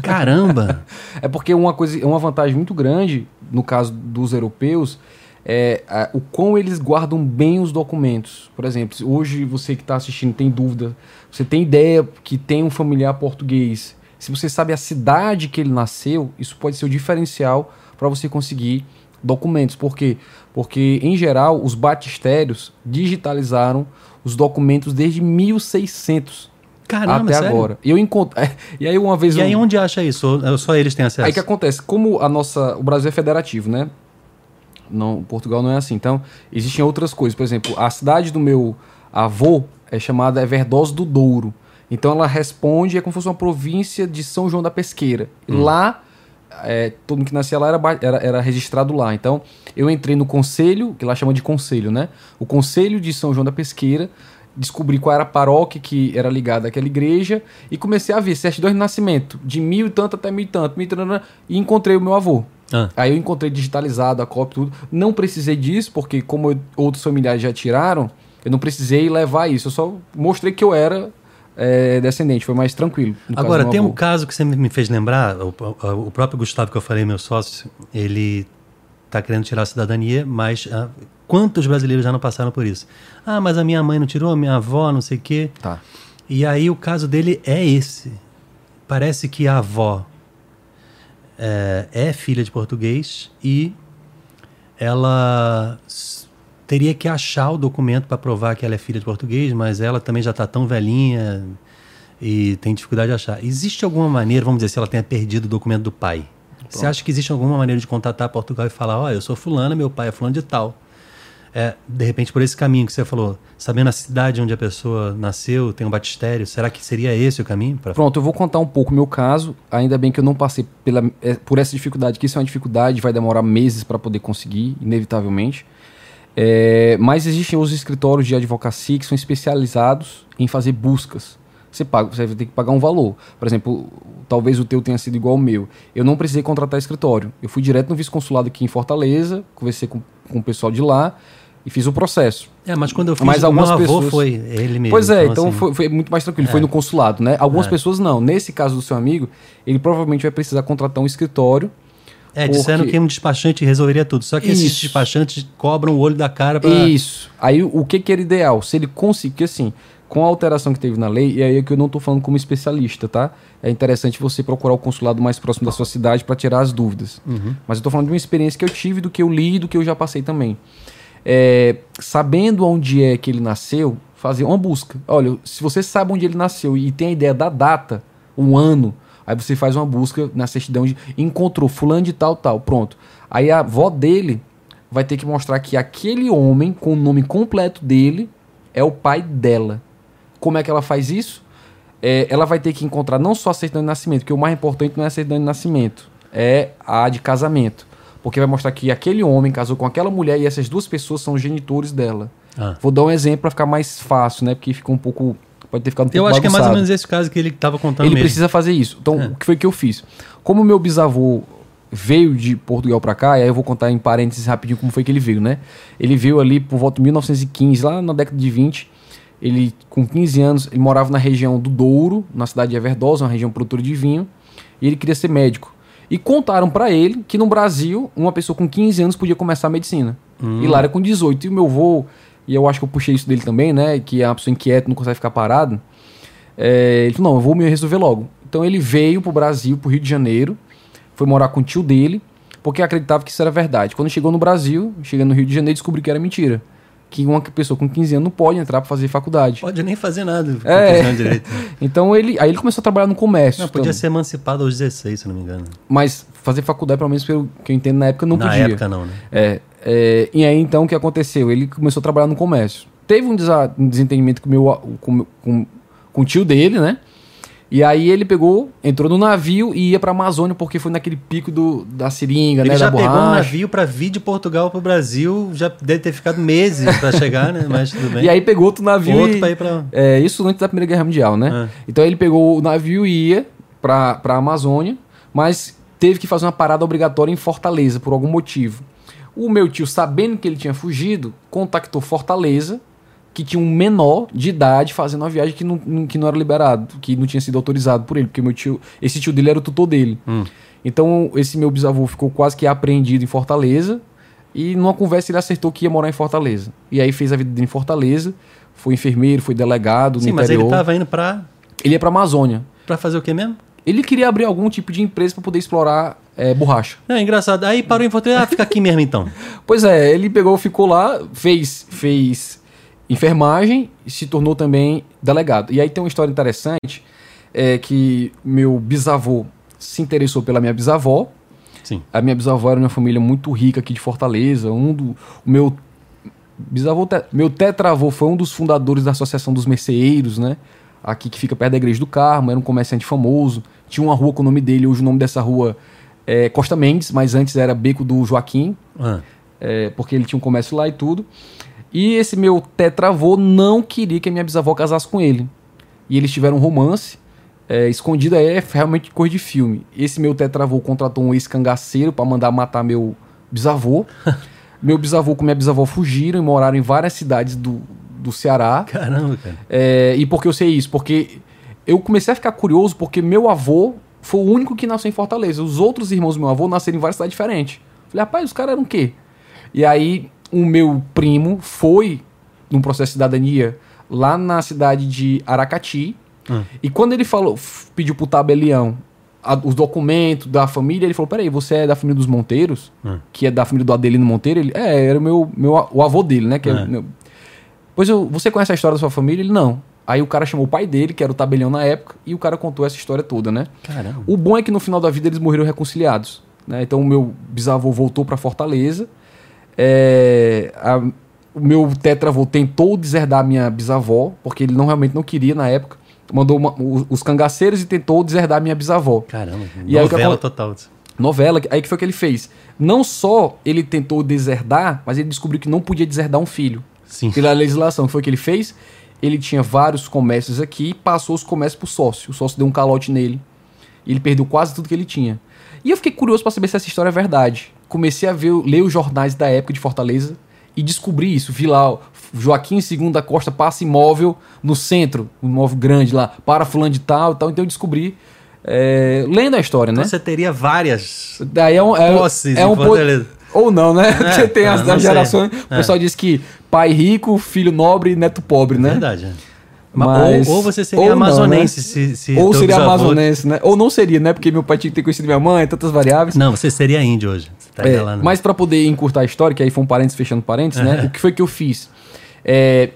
Speaker 1: Caramba! (laughs)
Speaker 2: é porque uma coisa, uma vantagem muito grande, no caso dos europeus, é a, o quão eles guardam bem os documentos. Por exemplo, hoje você que está assistindo tem dúvida, você tem ideia que tem um familiar português se você sabe a cidade que ele nasceu, isso pode ser o diferencial para você conseguir documentos. Por quê? Porque, em geral, os batistérios digitalizaram os documentos desde 1600. Caramba, Até sério? agora. E eu encontro. (laughs) e aí uma vez.
Speaker 1: E aí onde acha isso? Só eles têm acesso?
Speaker 2: Aí que acontece? Como a nossa. O Brasil é federativo, né? Não, Portugal não é assim. Então, existem outras coisas. Por exemplo, a cidade do meu avô é chamada Everdoso do Douro. Então ela responde, é como se fosse uma província de São João da Pesqueira. Hum. Lá, é, todo mundo que nascia lá era, era, era, registrado lá. Então eu entrei no conselho, que lá chama de conselho, né? O conselho de São João da Pesqueira. Descobri qual era a paróquia que era ligada àquela igreja e comecei a ver certidões de nascimento, de mil e tanto até mil e tanto, mil e, tanto, e encontrei o meu avô. Ah. Aí eu encontrei digitalizado a cópia tudo. Não precisei disso, porque como eu, outros familiares já tiraram, eu não precisei levar isso. Eu só mostrei que eu era é, descendente, foi mais tranquilo.
Speaker 1: Agora, tem um caso que você me fez lembrar, o, o, próprio Gustavo que eu falei, meu sócio, ele está querendo tirar a cidadania, mas ah, quantos brasileiros já não passaram por isso? Ah, mas a minha mãe não tirou, a minha avó, não sei o quê.
Speaker 2: Tá.
Speaker 1: E aí o caso dele é esse. Parece que a avó é, é filha de português e ela teria que achar o documento para provar que ela é filha de português, mas ela também já está tão velhinha e tem dificuldade de achar. Existe alguma maneira, vamos dizer, se ela tenha perdido o documento do pai? Pronto. Você acha que existe alguma maneira de contatar Portugal e falar, ó, oh, eu sou fulana, meu pai é fulano de tal? É, de repente, por esse caminho que você falou, sabendo a cidade onde a pessoa nasceu, tem um batistério, será que seria esse o caminho?
Speaker 2: Pra... Pronto, eu vou contar um pouco o meu caso. Ainda bem que eu não passei pela, é, por essa dificuldade, que isso é uma dificuldade, vai demorar meses para poder conseguir, inevitavelmente. É, mas existem os escritórios de advocacia que são especializados em fazer buscas. Você, paga, você vai ter que pagar um valor. Por exemplo, talvez o teu tenha sido igual ao meu. Eu não precisei contratar escritório. Eu fui direto no vice-consulado aqui em Fortaleza, conversei com, com o pessoal de lá e fiz o processo.
Speaker 1: É, mas quando eu fiz, mas algumas meu pessoas... foi ele mesmo.
Speaker 2: Pois é, então, então assim... foi, foi, muito mais tranquilo, é. foi no consulado, né? Algumas é. pessoas não. Nesse caso do seu amigo, ele provavelmente vai precisar contratar um escritório
Speaker 1: é, disseram porque... que um despachante resolveria tudo. Só que Isso. esses despachantes cobram o olho da cara para.
Speaker 2: Isso. Aí o que, que era ideal? Se ele conseguir, assim, com a alteração que teve na lei, e aí é que eu não estou falando como especialista, tá? É interessante você procurar o consulado mais próximo da sua cidade para tirar as dúvidas. Uhum. Mas eu estou falando de uma experiência que eu tive, do que eu li e do que eu já passei também. É, sabendo onde é que ele nasceu, fazer uma busca. Olha, se você sabe onde ele nasceu e tem a ideia da data, um ano, Aí você faz uma busca na certidão de encontrou fulano de tal, tal, pronto. Aí a avó dele vai ter que mostrar que aquele homem com o nome completo dele é o pai dela. Como é que ela faz isso? É, ela vai ter que encontrar não só a certidão de nascimento, porque o mais importante não é a certidão de nascimento, é a de casamento. Porque vai mostrar que aquele homem casou com aquela mulher e essas duas pessoas são os genitores dela. Ah. Vou dar um exemplo para ficar mais fácil, né? Porque fica um pouco Pode ter ficado um
Speaker 1: Eu acho bagunçado. que é mais ou menos esse caso que ele estava contando
Speaker 2: Ele
Speaker 1: mesmo.
Speaker 2: precisa fazer isso. Então, é. o que foi que eu fiz? Como meu bisavô veio de Portugal para cá, e aí eu vou contar em parênteses rapidinho como foi que ele veio, né? Ele veio ali por volta de 1915, lá na década de 20. Ele, com 15 anos, ele morava na região do Douro, na cidade de Everdosa, uma região produtora de vinho, e ele queria ser médico. E contaram para ele que no Brasil, uma pessoa com 15 anos podia começar a medicina. Hum. E lá era com 18. E o meu avô e eu acho que eu puxei isso dele também, né? Que é uma pessoa inquieta, não consegue ficar parado. É, ele falou, não, eu vou me resolver logo. Então ele veio pro Brasil, pro Rio de Janeiro, foi morar com o tio dele, porque acreditava que isso era verdade. Quando chegou no Brasil, chegando no Rio de Janeiro, descobriu que era mentira. Que uma pessoa com 15 anos não pode entrar para fazer faculdade.
Speaker 1: Pode nem fazer nada
Speaker 2: é. direito. (laughs) então ele, aí ele começou a trabalhar no comércio. Não,
Speaker 1: podia ser emancipado aos 16, se não me engano.
Speaker 2: Mas fazer faculdade, pelo menos pelo que eu entendo, na época não
Speaker 1: na
Speaker 2: podia.
Speaker 1: Na época não, né?
Speaker 2: É, é, e aí então o que aconteceu? Ele começou a trabalhar no comércio. Teve um, um desentendimento com, meu, com, com, com o tio dele, né? E aí ele pegou, entrou no navio e ia pra Amazônia porque foi naquele pico do, da seringa,
Speaker 1: ele
Speaker 2: né?
Speaker 1: já pegou um navio para vir de Portugal pro Brasil, já deve ter ficado meses para chegar, né? Mas tudo bem. (laughs)
Speaker 2: E aí pegou outro navio
Speaker 1: outro e... pra ir pra...
Speaker 2: É, isso antes da Primeira Guerra Mundial, né? É. Então ele pegou o navio e ia pra, pra Amazônia, mas teve que fazer uma parada obrigatória em Fortaleza por algum motivo. O meu tio, sabendo que ele tinha fugido, contactou Fortaleza, que tinha um menor de idade fazendo uma viagem que não, que não era liberado, que não tinha sido autorizado por ele, porque meu tio, esse tio dele era o tutor dele. Hum. Então, esse meu bisavô ficou quase que apreendido em Fortaleza, e numa conversa ele acertou que ia morar em Fortaleza. E aí fez a vida dele em Fortaleza, foi enfermeiro, foi delegado
Speaker 1: Sim, no mas interior. ele estava indo para
Speaker 2: Ele ia para Amazônia.
Speaker 1: Para fazer o quê mesmo?
Speaker 2: Ele queria abrir algum tipo de empresa para poder explorar é, borracha.
Speaker 1: É engraçado. Aí parou em Fortaleza, ah, fica aqui mesmo então. (laughs)
Speaker 2: pois é, ele pegou, ficou lá, fez, fez enfermagem e se tornou também delegado. E aí tem uma história interessante, é que meu bisavô se interessou pela minha bisavó.
Speaker 1: Sim.
Speaker 2: A minha bisavó era uma família muito rica aqui de Fortaleza. Um do o meu bisavô, meu tetravô foi um dos fundadores da Associação dos Merceeiros, né? Aqui que fica perto da Igreja do Carmo, era um comerciante famoso. Tinha uma rua com o nome dele, hoje o nome dessa rua é Costa Mendes, mas antes era Beco do Joaquim, ah. é, porque ele tinha um comércio lá e tudo. E esse meu tetravô não queria que a minha bisavó casasse com ele. E eles tiveram um romance é, escondido, é realmente coisa de filme. Esse meu tetravô contratou um ex-cangaceiro para mandar matar meu bisavô. (laughs) meu bisavô com minha bisavó fugiram e moraram em várias cidades do, do Ceará.
Speaker 1: Caramba, cara.
Speaker 2: É, e por que eu sei isso? Porque eu comecei a ficar curioso porque meu avô foi o único que nasceu em Fortaleza. Os outros irmãos do meu avô nasceram em várias cidades diferentes. Falei, rapaz, os caras eram o quê? E aí o meu primo foi num processo de cidadania lá na cidade de Aracati. Hum. E quando ele falou, pediu pro tabelião a, os documentos da família, ele falou: Peraí, você é da família dos Monteiros? Hum. Que é da família do Adelino Monteiro? Ele, é, era o meu, meu o avô dele, né? Que é. é meu... Pois eu, você conhece a história da sua família? Ele, não. Aí o cara chamou o pai dele, que era o tabelião na época, e o cara contou essa história toda, né?
Speaker 1: Caramba.
Speaker 2: O bom é que no final da vida eles morreram reconciliados. Né? Então o meu bisavô voltou para Fortaleza é, a, o meu tetravô tentou deserdar a minha bisavó, porque ele não realmente não queria na época. Mandou uma, os, os, cangaceiros e tentou deserdar a minha bisavó.
Speaker 1: Caramba, e novela aí, total.
Speaker 2: Novela, aí que foi o que ele fez? Não só ele tentou deserdar, mas ele descobriu que não podia deserdar um filho.
Speaker 1: Sim.
Speaker 2: Pela legislação, que foi o que ele fez? Ele tinha vários comércios aqui e passou os comércios pro sócio. O sócio deu um calote nele. E ele perdeu quase tudo que ele tinha. E eu fiquei curioso para saber se essa história é verdade comecei a ver, ler os jornais da época de Fortaleza e descobri isso. Vi lá Joaquim II da Costa passa imóvel no centro, um imóvel grande lá, para fulano de tal e tal. Então eu descobri, é, lendo a história,
Speaker 1: então
Speaker 2: né?
Speaker 1: Você teria várias
Speaker 2: Daí é um, é, posses é um Fortaleza. Ou não, né? É, (laughs) tem as das gerações. O pessoal diz que pai rico, filho nobre e neto pobre, né?
Speaker 1: Verdade. É. Mas, ou, ou você seria ou amazonense. Não,
Speaker 2: né? se, se ou seria amazonense, né? Ou não seria, né? Porque meu pai tinha que ter conhecido minha mãe, tantas variáveis.
Speaker 1: Não, você seria índio hoje.
Speaker 2: Tá é, lá? Mas para poder encurtar a história, que aí foi um parênteses fechando parênteses, né? O que foi que eu fiz? É,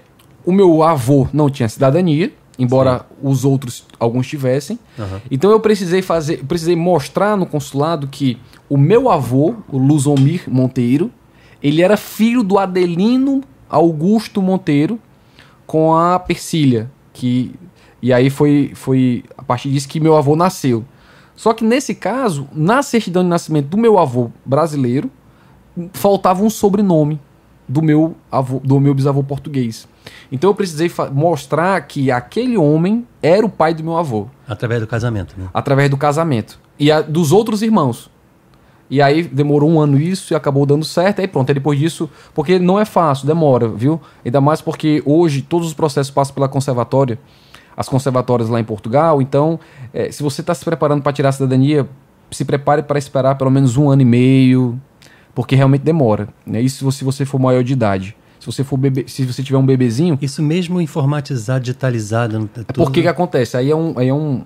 Speaker 2: o meu avô não tinha cidadania, embora Sim. os outros, alguns tivessem. Uhum. Então eu precisei fazer, precisei mostrar no consulado que o meu avô, o Luzomir Monteiro, ele era filho do Adelino Augusto Monteiro, com a Persília, que e aí foi foi a partir disso que meu avô nasceu. Só que nesse caso, na certidão de nascimento do meu avô brasileiro, faltava um sobrenome do meu avô, do meu bisavô português. Então eu precisei mostrar que aquele homem era o pai do meu avô.
Speaker 1: Através do casamento, né?
Speaker 2: Através do casamento. E a, dos outros irmãos. E aí demorou um ano isso e acabou dando certo. Aí pronto, aí depois disso, porque não é fácil, demora, viu? Ainda mais porque hoje todos os processos passam pela conservatória, as conservatórias lá em Portugal. Então, é, se você está se preparando para tirar a cidadania, se prepare para esperar pelo menos um ano e meio, porque realmente demora. Né? Isso se você for maior de idade. Se você for bebê, se você tiver um bebezinho.
Speaker 1: Isso mesmo informatizado, digitalizado.
Speaker 2: É, é porque que acontece? Aí é um, aí é um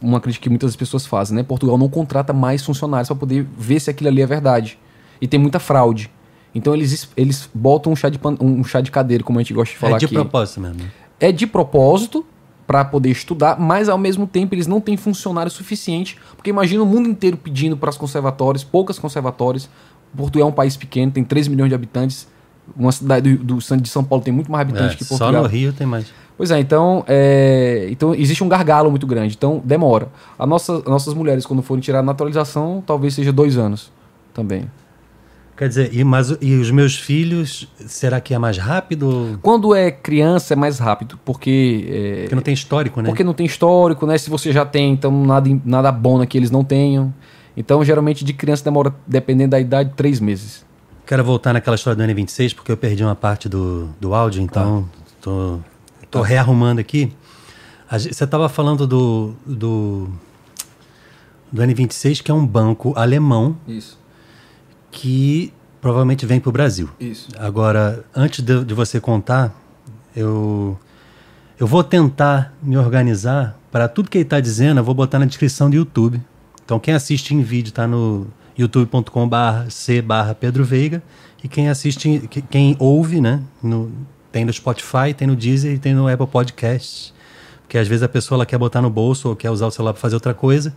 Speaker 2: uma crítica que muitas pessoas fazem, né? Portugal não contrata mais funcionários para poder ver se aquilo ali é verdade. E tem muita fraude. Então eles, eles botam um chá, de, um chá de cadeira, como a gente gosta de falar aqui. É
Speaker 1: de aqui. propósito mesmo.
Speaker 2: É de propósito para poder estudar, mas ao mesmo tempo eles não têm funcionário suficiente, porque imagina o mundo inteiro pedindo para as conservatórias, poucas conservatórias. Portugal é um país pequeno, tem 3 milhões de habitantes. Uma cidade do, do de São Paulo tem muito mais habitantes é, que Portugal.
Speaker 1: Só no Rio tem mais.
Speaker 2: Pois é, então, é, então existe um gargalo muito grande, então demora. A nossa, as nossas mulheres, quando forem tirar a naturalização, talvez seja dois anos também.
Speaker 1: Quer dizer, e, mas, e os meus filhos, será que é mais rápido?
Speaker 2: Quando é criança é mais rápido, porque... É,
Speaker 1: porque não tem histórico, né?
Speaker 2: Porque não tem histórico, né? Se você já tem, então nada, nada bom que eles não tenham. Então, geralmente, de criança demora, dependendo da idade, três meses.
Speaker 1: Quero voltar naquela história do N26, porque eu perdi uma parte do, do áudio, então tá. tô Tô rearrumando aqui. Você estava falando do, do, do N26, que é um banco alemão.
Speaker 2: Isso.
Speaker 1: Que provavelmente vem para o Brasil.
Speaker 2: Isso.
Speaker 1: Agora, antes de, de você contar, eu, eu vou tentar me organizar para tudo que ele está dizendo, eu vou botar na descrição do YouTube. Então, quem assiste em vídeo está no youtube.com/c/pedro Veiga e quem assiste, quem ouve, né, no Tem no Spotify, tem no Deezer e tem no Apple Podcasts. Porque às vezes a pessoa ela quer botar no bolso ou quer usar o celular para fazer outra coisa.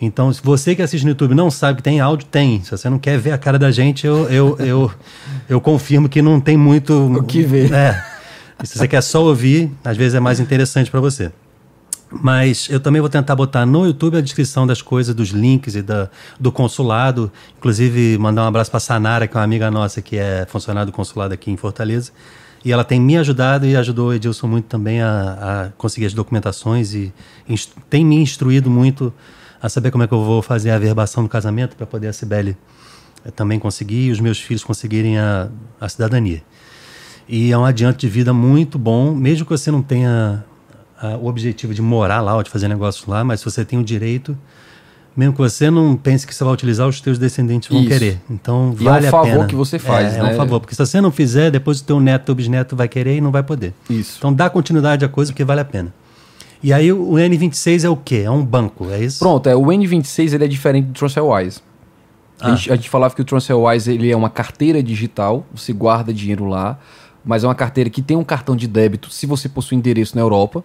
Speaker 1: Então, se você que assiste no YouTube não sabe que tem áudio, tem. Se você não quer ver a cara da gente, eu, eu, eu, eu confirmo que não tem muito.
Speaker 2: O que ver.
Speaker 1: É. Se você quer só ouvir, às vezes é mais interessante para você. Mas eu também vou tentar botar no YouTube a descrição das coisas, dos links e da, do consulado. Inclusive, mandar um abraço para Sanara, que é uma amiga nossa que é funcionária do consulado aqui em Fortaleza. E ela tem me ajudado e ajudou o Edilson muito também a, a conseguir as documentações e tem me instruído muito a saber como é que eu vou fazer a verbação do casamento para poder a Cibele eh, também conseguir e os meus filhos conseguirem a, a cidadania. E é um adiante de vida muito bom, mesmo que você não tenha a, o objetivo de morar lá ou de fazer negócios lá, mas você tem o direito, mesmo que você não pense que você vai utilizar, os teus descendentes vão Isso. querer. Então e vale
Speaker 2: é um favor que você faz,
Speaker 1: é, né? É um favor, porque se você não fizer, depois o teu neto, teu bisneto vai querer e não vai poder.
Speaker 2: Isso.
Speaker 1: Então dá continuidade à coisa porque vale a pena. E aí o N26 é o quê? É um banco, é isso?
Speaker 2: Pronto, é, o N26 ele é diferente do TransferWise. Ah. A, gente, a gente falava que o TransferWise ele é uma carteira digital, você guarda dinheiro lá, mas é uma carteira que tem um cartão de débito se você possui endereço na Europa.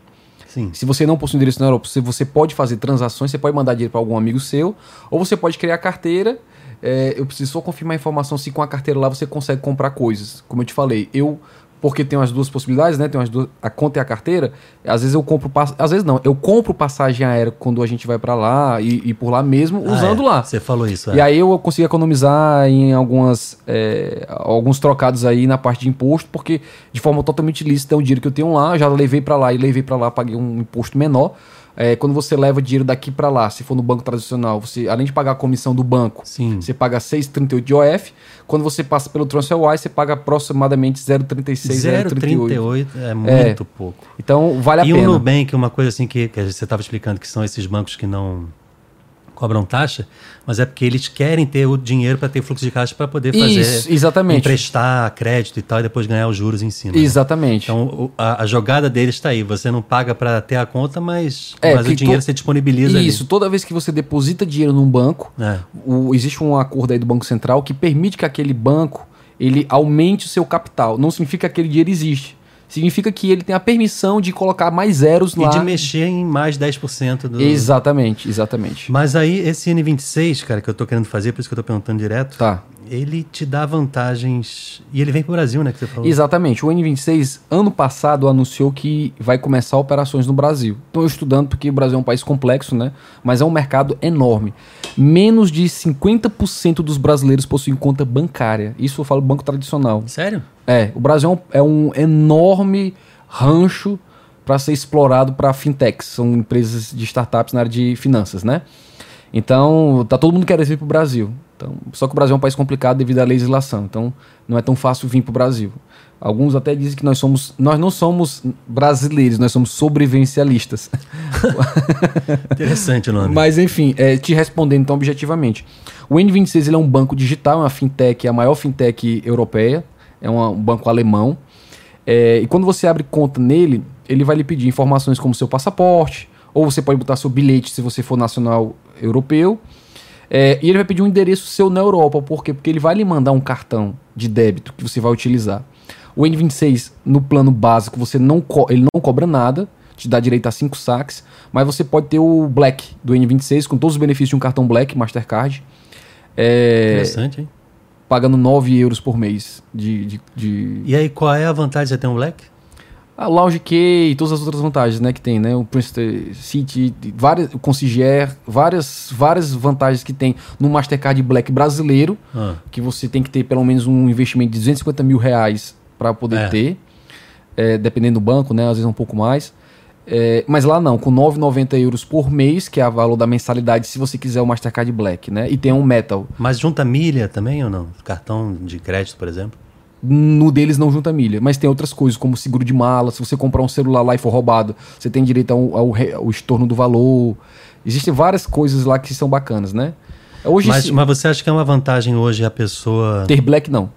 Speaker 1: Sim.
Speaker 2: Se você não possui endereço na Europa, você pode fazer transações, você pode mandar dinheiro para algum amigo seu, ou você pode criar carteira. É, eu preciso só confirmar a informação se com a carteira lá você consegue comprar coisas. Como eu te falei, eu porque tem as duas possibilidades, né? Tem as duas, a conta e a carteira. Às vezes eu compro, às vezes não, eu compro passagem aérea quando a gente vai para lá e, e, por lá mesmo ah, usando
Speaker 1: é.
Speaker 2: lá.
Speaker 1: Você falou isso.
Speaker 2: É. E aí eu consigo economizar em algumas é, alguns trocados aí na parte de imposto, porque de forma totalmente lícita é um dinheiro que eu tenho lá, já levei para lá e levei para lá, paguei um imposto menor. É, quando você leva dinheiro daqui para lá, se for no banco tradicional, você além de pagar a comissão do banco,
Speaker 1: Sim.
Speaker 2: você paga 6,38 de OF. Quando você passa pelo TransferWise, você paga aproximadamente 0,36, 0,38.
Speaker 1: é muito é. pouco.
Speaker 2: Então vale a
Speaker 1: e
Speaker 2: pena.
Speaker 1: E o Nubank, uma coisa assim que, que você estava explicando, que são esses bancos que não cobram taxa, mas é porque eles querem ter o dinheiro para ter fluxo de caixa para poder fazer
Speaker 2: Isso, exatamente.
Speaker 1: emprestar crédito e tal e depois ganhar os juros em cima.
Speaker 2: Né? Exatamente.
Speaker 1: Né? Então a, a, jogada deles está aí. Você não paga para ter a conta, mas, é, mas o dinheiro to... você disponibiliza.
Speaker 2: Isso. Ali. Toda vez que você deposita dinheiro num banco,
Speaker 1: é.
Speaker 2: o, existe um acordo aí do Banco Central que permite que aquele banco ele aumente o seu capital. Não significa que aquele dinheiro existe significa que ele tem a permissão de colocar mais zeros
Speaker 1: e
Speaker 2: lá.
Speaker 1: E de mexer em mais 10% do.
Speaker 2: Exatamente, exatamente.
Speaker 1: Mas aí, esse N26, cara, que eu tô querendo fazer, por isso que eu tô perguntando direto.
Speaker 2: Tá.
Speaker 1: Ele te dá vantagens. E ele vem pro Brasil, né? Que você falou.
Speaker 2: Exatamente. O N26, ano passado, anunciou que vai começar operações no Brasil. Estou estudando porque o Brasil é um país complexo, né? Mas é um mercado enorme. Menos de 50% dos brasileiros possuem conta bancária. Isso eu falo banco tradicional.
Speaker 1: Sério?
Speaker 2: É, o Brasil é um, é um enorme rancho para ser explorado para fintechs, são empresas de startups na área de finanças, né? Então, tá todo mundo querendo vir para o Brasil. Então, só que o Brasil é um país complicado devido à legislação, então não é tão fácil vir para o Brasil. Alguns até dizem que nós somos, nós não somos brasileiros, nós somos sobrevivencialistas. (laughs)
Speaker 1: Interessante o nome.
Speaker 2: Mas enfim, é, te respondendo então objetivamente, o N26 ele é um banco digital, é uma fintech, é a maior fintech europeia é um banco alemão. É, e quando você abre conta nele, ele vai lhe pedir informações como seu passaporte, ou você pode botar seu bilhete se você for nacional europeu. É, e ele vai pedir um endereço seu na Europa. Por quê? Porque ele vai lhe mandar um cartão de débito que você vai utilizar. O N26, no plano básico, você não ele não cobra nada, te dá direito a 5 saques, mas você pode ter o Black do N26 com todos os benefícios de um cartão Black, Mastercard.
Speaker 1: É, Interessante, hein?
Speaker 2: pagando 9 euros por mês de, de, de...
Speaker 1: E aí, qual é a vantagem de ter um Black?
Speaker 2: A Lounge Key e todas as outras vantagens né, que tem, né? O Princeton City, várias, o Concierge, várias, várias vantagens que tem no Mastercard Black brasileiro, ah. que você tem que ter pelo menos um investimento de 250 mil reais para poder é. ter, é, dependendo do banco, né? Às vezes um pouco mais. É, mas lá não, com 9,90 euros por mês, que é o valor da mensalidade, se você quiser o Mastercard Black, né? E tem um Metal.
Speaker 1: Mas junta milha também ou não? Cartão de crédito, por exemplo?
Speaker 2: No deles não junta milha, mas tem outras coisas, como seguro de mala. Se você comprar um celular lá e for roubado, você tem direito ao, ao, ao estorno do valor. Existem várias coisas lá que são bacanas, né?
Speaker 1: Hoje, mas, mas você acha que é uma vantagem hoje a pessoa.
Speaker 2: Ter black não.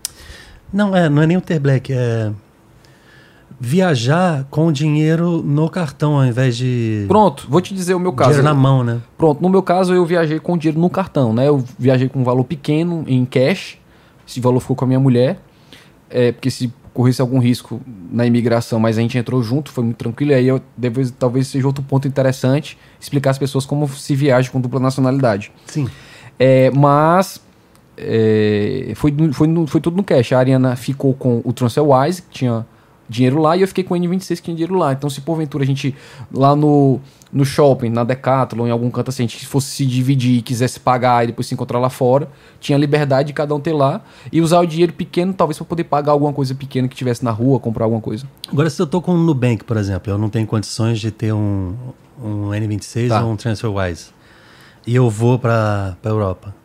Speaker 1: Não, é, não é nem o ter black, é viajar com dinheiro no cartão ao invés de.
Speaker 2: Pronto, vou te dizer o meu caso.
Speaker 1: Dinheiro na mão, né?
Speaker 2: Pronto, no meu caso eu viajei com dinheiro no cartão, né? Eu viajei com um valor pequeno em cash. Esse valor ficou com a minha mulher. É, porque se corresse algum risco na imigração, mas a gente entrou junto, foi muito tranquilo. E aí eu, depois, talvez seja outro ponto interessante explicar às pessoas como se viaja com dupla nacionalidade.
Speaker 1: Sim.
Speaker 2: É, mas é, foi, foi, foi tudo no cash. A Ariana ficou com o TransferWise, que tinha dinheiro lá, e eu fiquei com o N26 que tinha dinheiro lá. Então, se porventura a gente lá no, no shopping, na Decathlon, em algum canto assim, a gente fosse se dividir e quisesse pagar e depois se encontrar lá fora, tinha liberdade de cada um ter lá e usar o dinheiro pequeno, talvez para poder pagar alguma coisa pequena que tivesse na rua, comprar alguma coisa.
Speaker 1: Agora, se eu tô com o Nubank, por exemplo, eu não tenho condições de ter um, um N26 tá. ou um TransferWise, e eu vou para a Europa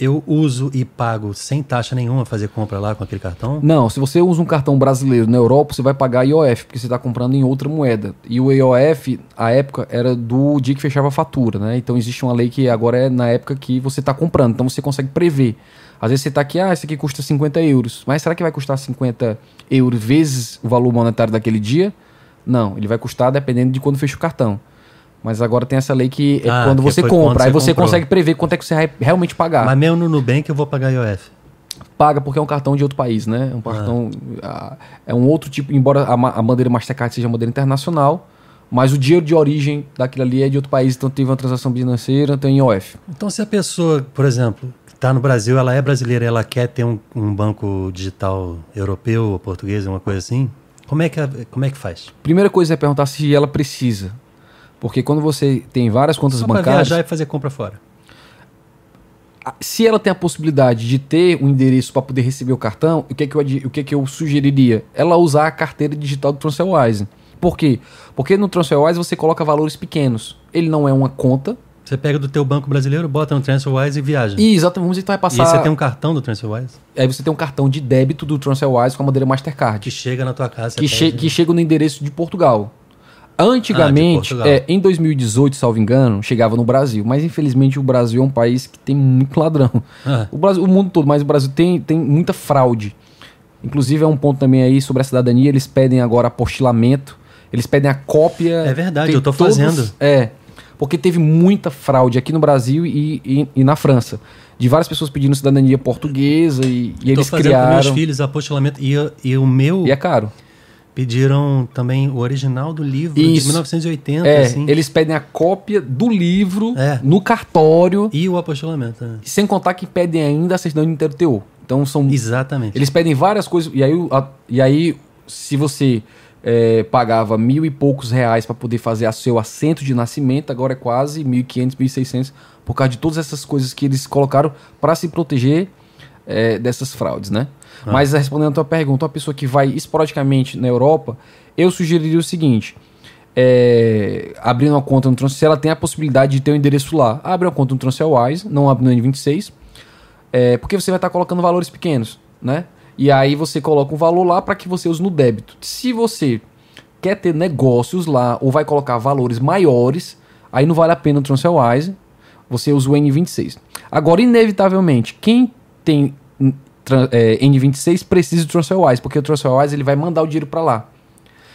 Speaker 1: eu uso e pago sem taxa nenhuma fazer compra lá com aquele cartão?
Speaker 2: Não, se você usa um cartão brasileiro na Europa, você vai pagar IOF, porque você está comprando em outra moeda. E o IOF, a época, era do dia que fechava a fatura, né? Então existe uma lei que agora é na época que você está comprando, então você consegue prever. Às vezes você está aqui, ah, isso aqui custa 50 euros. Mas será que vai custar 50 euros vezes o valor monetário daquele dia? Não, ele vai custar dependendo de quando fecha o cartão. Mas agora tem essa lei que é ah, quando você compra, quando aí você, consegue prever quanto é que você vai realmente pagar.
Speaker 1: Mas mesmo no Nubank eu vou pagar IOF.
Speaker 2: Paga porque é um cartão de outro país, né? É um cartão. Ah. é um outro tipo, embora a, a bandeira Mastercard seja uma bandeira internacional, mas o dinheiro de origem daquilo ali é de outro país, então teve uma transação financeira, tem IOF.
Speaker 1: Então, se a pessoa, por exemplo, está no Brasil, ela é brasileira, ela quer ter um, um banco digital europeu ou português, uma coisa assim, como é que, como é que faz?
Speaker 2: Primeira coisa é perguntar se ela precisa. Porque quando você tem várias contas
Speaker 1: Só
Speaker 2: bancárias.
Speaker 1: viajar e fazer compra fora.
Speaker 2: Se ela tem a possibilidade de ter um endereço para poder receber o cartão, o que, é que, eu, o que, é que eu sugeriria? Ela usar a carteira digital do TransferWise. Por quê? Porque no TransferWise você coloca valores pequenos. Ele não é uma conta.
Speaker 1: Você pega do teu banco brasileiro, bota no TransferWise e viaja.
Speaker 2: E, exatamente, que vai passar...
Speaker 1: E você tem um cartão do TransferWise?
Speaker 2: Aí você tem um cartão de débito do TransferWise com a bandeira Mastercard.
Speaker 1: Que chega na tua casa.
Speaker 2: Que, che que chega no endereço de Portugal. Antigamente, ah, é, em 2018, salvo engano, chegava no Brasil. Mas infelizmente o Brasil é um país que tem muito ladrão. Ah. O, Brasil, o mundo todo, mas o Brasil tem, tem muita fraude. Inclusive é um ponto também aí sobre a cidadania, eles pedem agora apostilamento, eles pedem a cópia.
Speaker 1: É verdade, eu tô todos, fazendo.
Speaker 2: É. Porque teve muita fraude aqui no Brasil e, e, e na França. De várias pessoas pedindo cidadania portuguesa e, e eles criaram. Com
Speaker 1: meus filhos apostilamento e, e o meu.
Speaker 2: E é caro
Speaker 1: pediram também o original do livro Isso. de 1980.
Speaker 2: É, assim. Eles pedem a cópia do livro é. no cartório.
Speaker 1: E o apostilamento. Né?
Speaker 2: Sem contar que pedem ainda a certidão de inteiro teor. Então são.
Speaker 1: Exatamente.
Speaker 2: Eles pedem várias coisas. E aí, a, e aí se você é, pagava mil e poucos reais para poder fazer a seu assento de nascimento, agora é quase 1.500, 1.600, por causa de todas essas coisas que eles colocaram para se proteger é, dessas fraudes, né? Ah. Mas respondendo a tua pergunta, uma pessoa que vai esporadicamente na Europa, eu sugeriria o seguinte: é, abrindo uma conta no Transfer, se ela tem a possibilidade de ter o um endereço lá, abre uma conta no TransferWise, não abre no N26, é, porque você vai estar colocando valores pequenos, né? E aí você coloca um valor lá para que você use no débito. Se você quer ter negócios lá ou vai colocar valores maiores, aí não vale a pena o TransferWise, você usa o N26. Agora, inevitavelmente, quem tem é, N26 precisa de TransferWise, porque o TransferWise ele vai mandar o dinheiro para lá.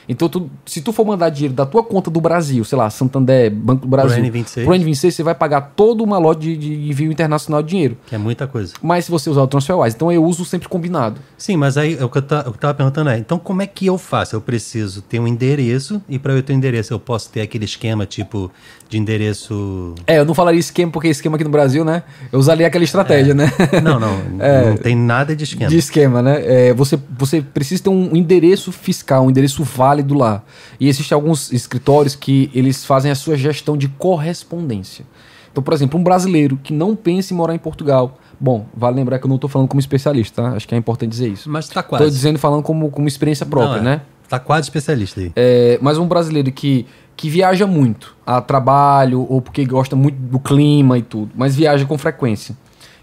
Speaker 2: Então, tu, se tu for mandar dinheiro da tua conta do Brasil, sei lá, Santander, Banco do Brasil, pro
Speaker 1: N26,
Speaker 2: pro N26 você vai pagar toda uma lote de, de, envio internacional de dinheiro.
Speaker 1: Que é muita coisa.
Speaker 2: Mas se você usar o TransferWise, então eu uso sempre combinado.
Speaker 1: Sim, mas aí o que eu, tá, eu tava perguntando é, então como é que eu faço? Eu preciso ter um endereço e para eu ter um endereço eu posso ter aquele esquema tipo de endereço...
Speaker 2: É, eu não falaria esquema porque esquema aqui no Brasil, né? Eu usaria aquela estratégia,
Speaker 1: é.
Speaker 2: né? (laughs)
Speaker 1: Não, não, (laughs) é, não tem nada de esquema.
Speaker 2: De esquema, né? É, você, você precisa ter um endereço fiscal, um endereço válido lá. E existem alguns escritórios que eles fazem a sua gestão de correspondência. Então, por exemplo, um brasileiro que não pensa em morar em Portugal. Bom, vale lembrar que eu não estou falando como especialista, tá? Acho que é importante dizer isso.
Speaker 1: Mas está quase.
Speaker 2: Estou dizendo falando como, como experiência própria, não, é. né?
Speaker 1: Está quase especialista aí.
Speaker 2: É, mas um brasileiro que, que viaja muito a trabalho ou porque gosta muito do clima e tudo, mas viaja com frequência.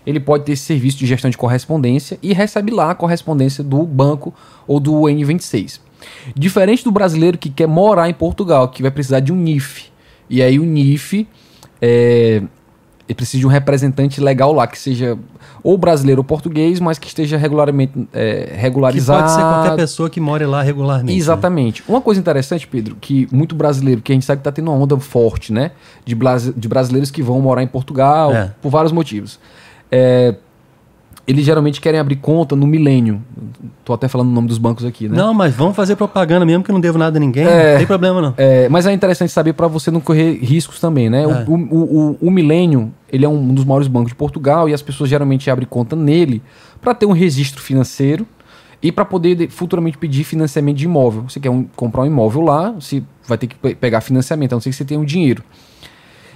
Speaker 2: Ele pode ter esse serviço de gestão de correspondência e recebe lá a correspondência do banco ou do N26. Diferente do brasileiro que quer morar em Portugal, que vai precisar de um NIF. E aí o NIF é, ele precisa de um representante legal lá, que seja ou brasileiro ou português, mas que esteja regularmente é, regularizado. Que
Speaker 1: pode ser qualquer pessoa que more lá regularmente. Né?
Speaker 2: Exatamente. Né? Uma coisa interessante, Pedro, que muito brasileiro, que a gente sabe que está tendo uma onda forte, né? De, de brasileiros que vão morar em Portugal é. por vários motivos. É, eles geralmente querem abrir conta no milênio. Tô até falando o nome dos bancos aqui, né?
Speaker 1: Não, mas vamos fazer propaganda mesmo que eu não devo nada a ninguém. É, não tem problema, não.
Speaker 2: É, mas é interessante saber para você não correr riscos também, né? É. O, o, o, o milênio, ele é um dos maiores bancos de Portugal e as pessoas geralmente abrem conta nele para ter um registro financeiro e para poder futuramente pedir financiamento de imóvel. Você quer um, comprar um imóvel lá, você vai ter que pegar financiamento, a não ser que você tenha um dinheiro.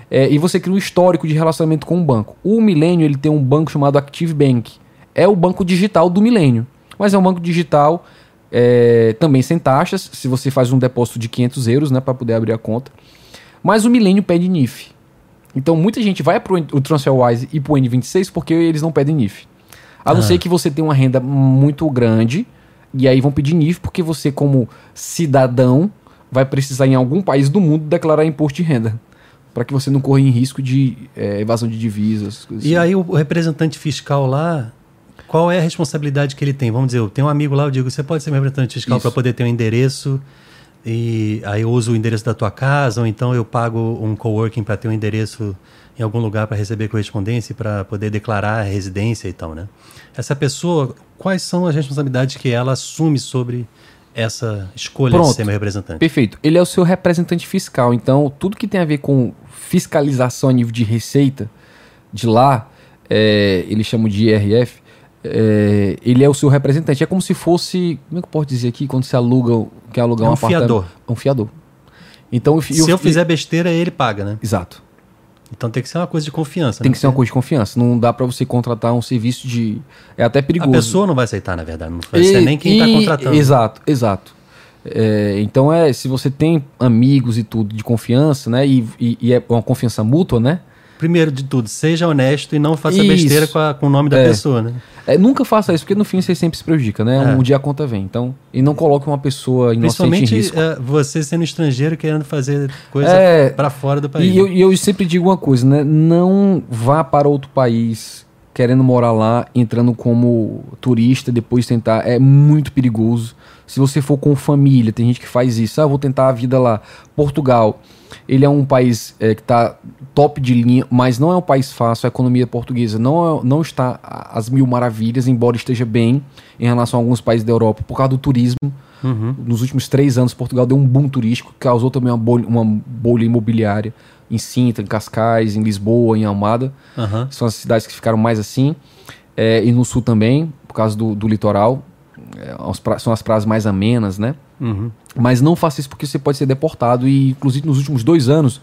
Speaker 2: É, e você cria um histórico de relacionamento com o banco. O Milênio ele tem um banco chamado Active Bank é o banco digital do milênio. Mas é um banco digital é, também sem taxas, se você faz um depósito de 500 euros né, para poder abrir a conta. Mas o milênio pede NIF. Então muita gente vai para o TransferWise e para o N26 porque eles não pedem NIF. A não ah. ser que você tenha uma renda muito grande e aí vão pedir NIF porque você, como cidadão, vai precisar em algum país do mundo declarar imposto de renda para que você não corra em risco de é, evasão de divisas.
Speaker 1: E assim. aí o representante fiscal lá, qual é a responsabilidade que ele tem? Vamos dizer, eu tenho um amigo lá, eu digo, você pode ser meu representante fiscal para poder ter um endereço e aí eu uso o endereço da tua casa, ou então eu pago um coworking para ter um endereço em algum lugar para receber correspondência e para poder declarar a residência e tal, né? Essa pessoa, quais são as responsabilidades que ela assume sobre essa escolha Pronto, de ser meu representante?
Speaker 2: Perfeito. Ele é o seu representante fiscal, então tudo que tem a ver com fiscalização a nível de receita de lá, é, eles chamam de IRF, é, ele é o seu representante. É como se fosse. Como é que eu posso dizer aqui? Quando você aluga, quer alugar é um, um
Speaker 1: fiador.
Speaker 2: É um fiador.
Speaker 1: Então, se eu, eu fizer besteira, ele paga, né?
Speaker 2: Exato.
Speaker 1: Então tem que ser uma coisa de confiança.
Speaker 2: Tem né? que ser uma coisa de confiança. Não dá para você contratar um serviço de. É até perigoso. A
Speaker 1: pessoa não vai aceitar, na verdade. Não vai ser nem quem está contratando.
Speaker 2: Exato, exato. É, então é, se você tem amigos e tudo de confiança, né? E, e, e é uma confiança mútua, né?
Speaker 1: Primeiro de tudo, seja honesto e não faça isso. besteira com, a, com, o nome da é. pessoa, né?
Speaker 2: É, nunca faça isso, porque no fim você sempre se prejudica, né? É. Um dia a conta vem. Então, e não coloque uma pessoa inocente em risco.
Speaker 1: É, você sendo estrangeiro querendo fazer coisa é, para fora do país.
Speaker 2: E eu, eu, sempre digo uma coisa, né? Não vá para outro país querendo morar lá, entrando como turista, depois tentar. É muito perigoso. Se você for com família, tem gente que faz isso. Ah, vou tentar a vida lá. Portugal ele é um país é, que está top de linha, mas não é um país fácil. A economia portuguesa não, é, não está às mil maravilhas, embora esteja bem em relação a alguns países da Europa, por causa do turismo. Uhum. Nos últimos três anos, Portugal deu um boom turístico, que causou também uma bolha, uma bolha imobiliária em Sintra, em Cascais, em Lisboa, em Almada. Uhum. São as cidades que ficaram mais assim. É, e no sul também, por causa do, do litoral. É, são as praias mais amenas, né? Uhum. Mas não faça isso porque você pode ser deportado. E, inclusive, nos últimos dois anos,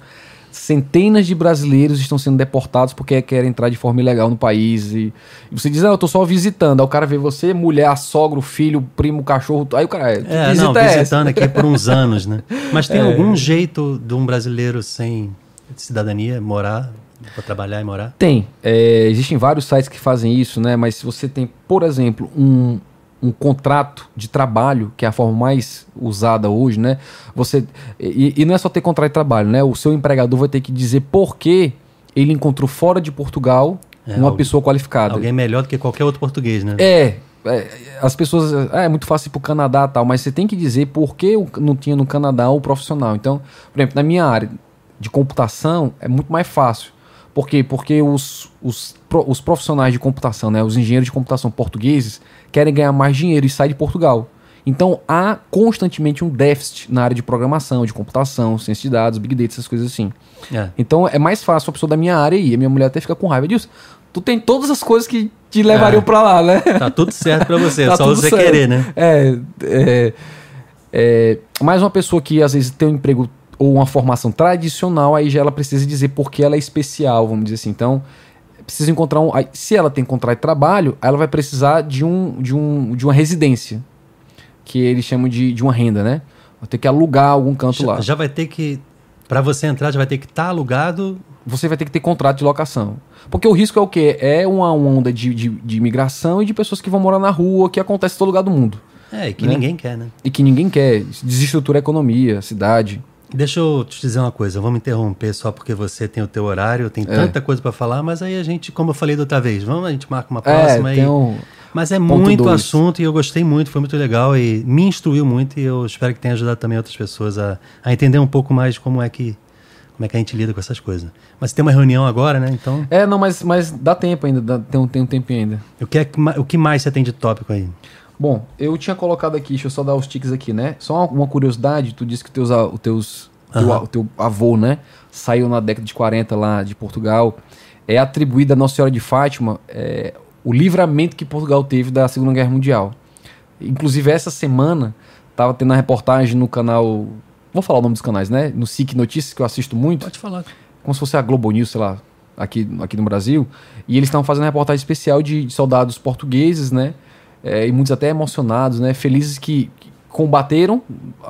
Speaker 2: centenas de brasileiros estão sendo deportados porque querem entrar de forma ilegal no país. E, e você diz, ah, eu tô só visitando. Aí o cara vê você, mulher, sogro, filho, primo, cachorro. Aí o cara.
Speaker 1: É, visita não, é visitando aqui por uns (laughs) anos, né? Mas tem é. algum jeito de um brasileiro sem cidadania morar para trabalhar e morar?
Speaker 2: Tem. É, existem vários sites que fazem isso, né? Mas se você tem, por exemplo, um, um contrato de trabalho, que é a forma mais usada hoje, né? Você e, e, não é só ter contrato de trabalho, né? O seu empregador vai ter que dizer por que ele encontrou fora de Portugal é, uma alguém, pessoa qualificada.
Speaker 1: Alguém melhor do que qualquer outro português, né?
Speaker 2: É. é as pessoas. É, é muito fácil ir para o Canadá tal, mas você tem que dizer por que não tinha no Canadá o profissional. Então, por exemplo, na minha área de computação é muito mais fácil. Por quê? Porque os, os, os profissionais de computação, né, os engenheiros de computação portugueses, querem ganhar mais dinheiro e saem de Portugal. Então há constantemente um déficit na área de programação, de computação, ciência de dados, big data, essas coisas assim. É. Então é mais fácil a pessoa da minha área ir. A minha mulher até fica com raiva disso. Tu tem todas as coisas que te levariam é. para lá, né?
Speaker 1: Tá tudo certo para você, (laughs) tá só você certo. querer, né?
Speaker 2: É, é, é, mais uma pessoa que às vezes tem um emprego ou uma formação tradicional, aí já ela precisa dizer por que ela é especial, vamos dizer assim. Então, precisa encontrar um. Se ela tem contrato de trabalho, ela vai precisar de, um, de, um, de uma residência, que eles chamam de, de uma renda, né? Vai ter que alugar algum canto
Speaker 1: já,
Speaker 2: lá.
Speaker 1: Já vai ter que. Para você entrar, já vai ter que estar tá alugado.
Speaker 2: Você vai ter que ter contrato de locação. Porque o risco é o quê? É uma onda de, de, de imigração e de pessoas que vão morar na rua, que acontece em todo lugar do mundo.
Speaker 1: É, e que né? ninguém quer, né?
Speaker 2: E que ninguém quer. Desestrutura a economia, a cidade.
Speaker 1: Deixa eu te dizer uma coisa, vamos interromper só porque você tem o teu horário, tem é. tanta coisa para falar, mas aí a gente, como eu falei da outra vez, vamos, a gente marca uma próxima é, Um mas é muito dois. assunto e eu gostei muito, foi muito legal e me instruiu muito e eu espero que tenha ajudado também outras pessoas a, a entender um pouco mais como é que como é que a gente lida com essas coisas. Mas tem uma reunião agora, né? Então.
Speaker 2: É, não, mas, mas dá tempo ainda, dá, tem, um, tem um tempo ainda.
Speaker 1: O que, é, o que mais você tem de tópico aí?
Speaker 2: Bom, eu tinha colocado aqui, deixa eu só dar os tiques aqui, né? Só uma, curiosidade, tu disse que teus, o teus, uhum. teu, o teu avô, né? Saiu na década de 40 lá de Portugal. É atribuída a Nossa Senhora de Fátima é, o livramento que Portugal teve da Segunda Guerra Mundial. Inclusive, essa semana, tava tendo uma reportagem no canal. Vou falar o nome dos canais, né? No SIC Notícias, que eu assisto muito.
Speaker 1: Pode falar.
Speaker 2: Como se fosse a Globo News, sei lá, aqui, aqui no Brasil. E eles estavam fazendo uma reportagem especial de, de soldados portugueses, né? É, e muitos até emocionados, né? Felizes que, que combateram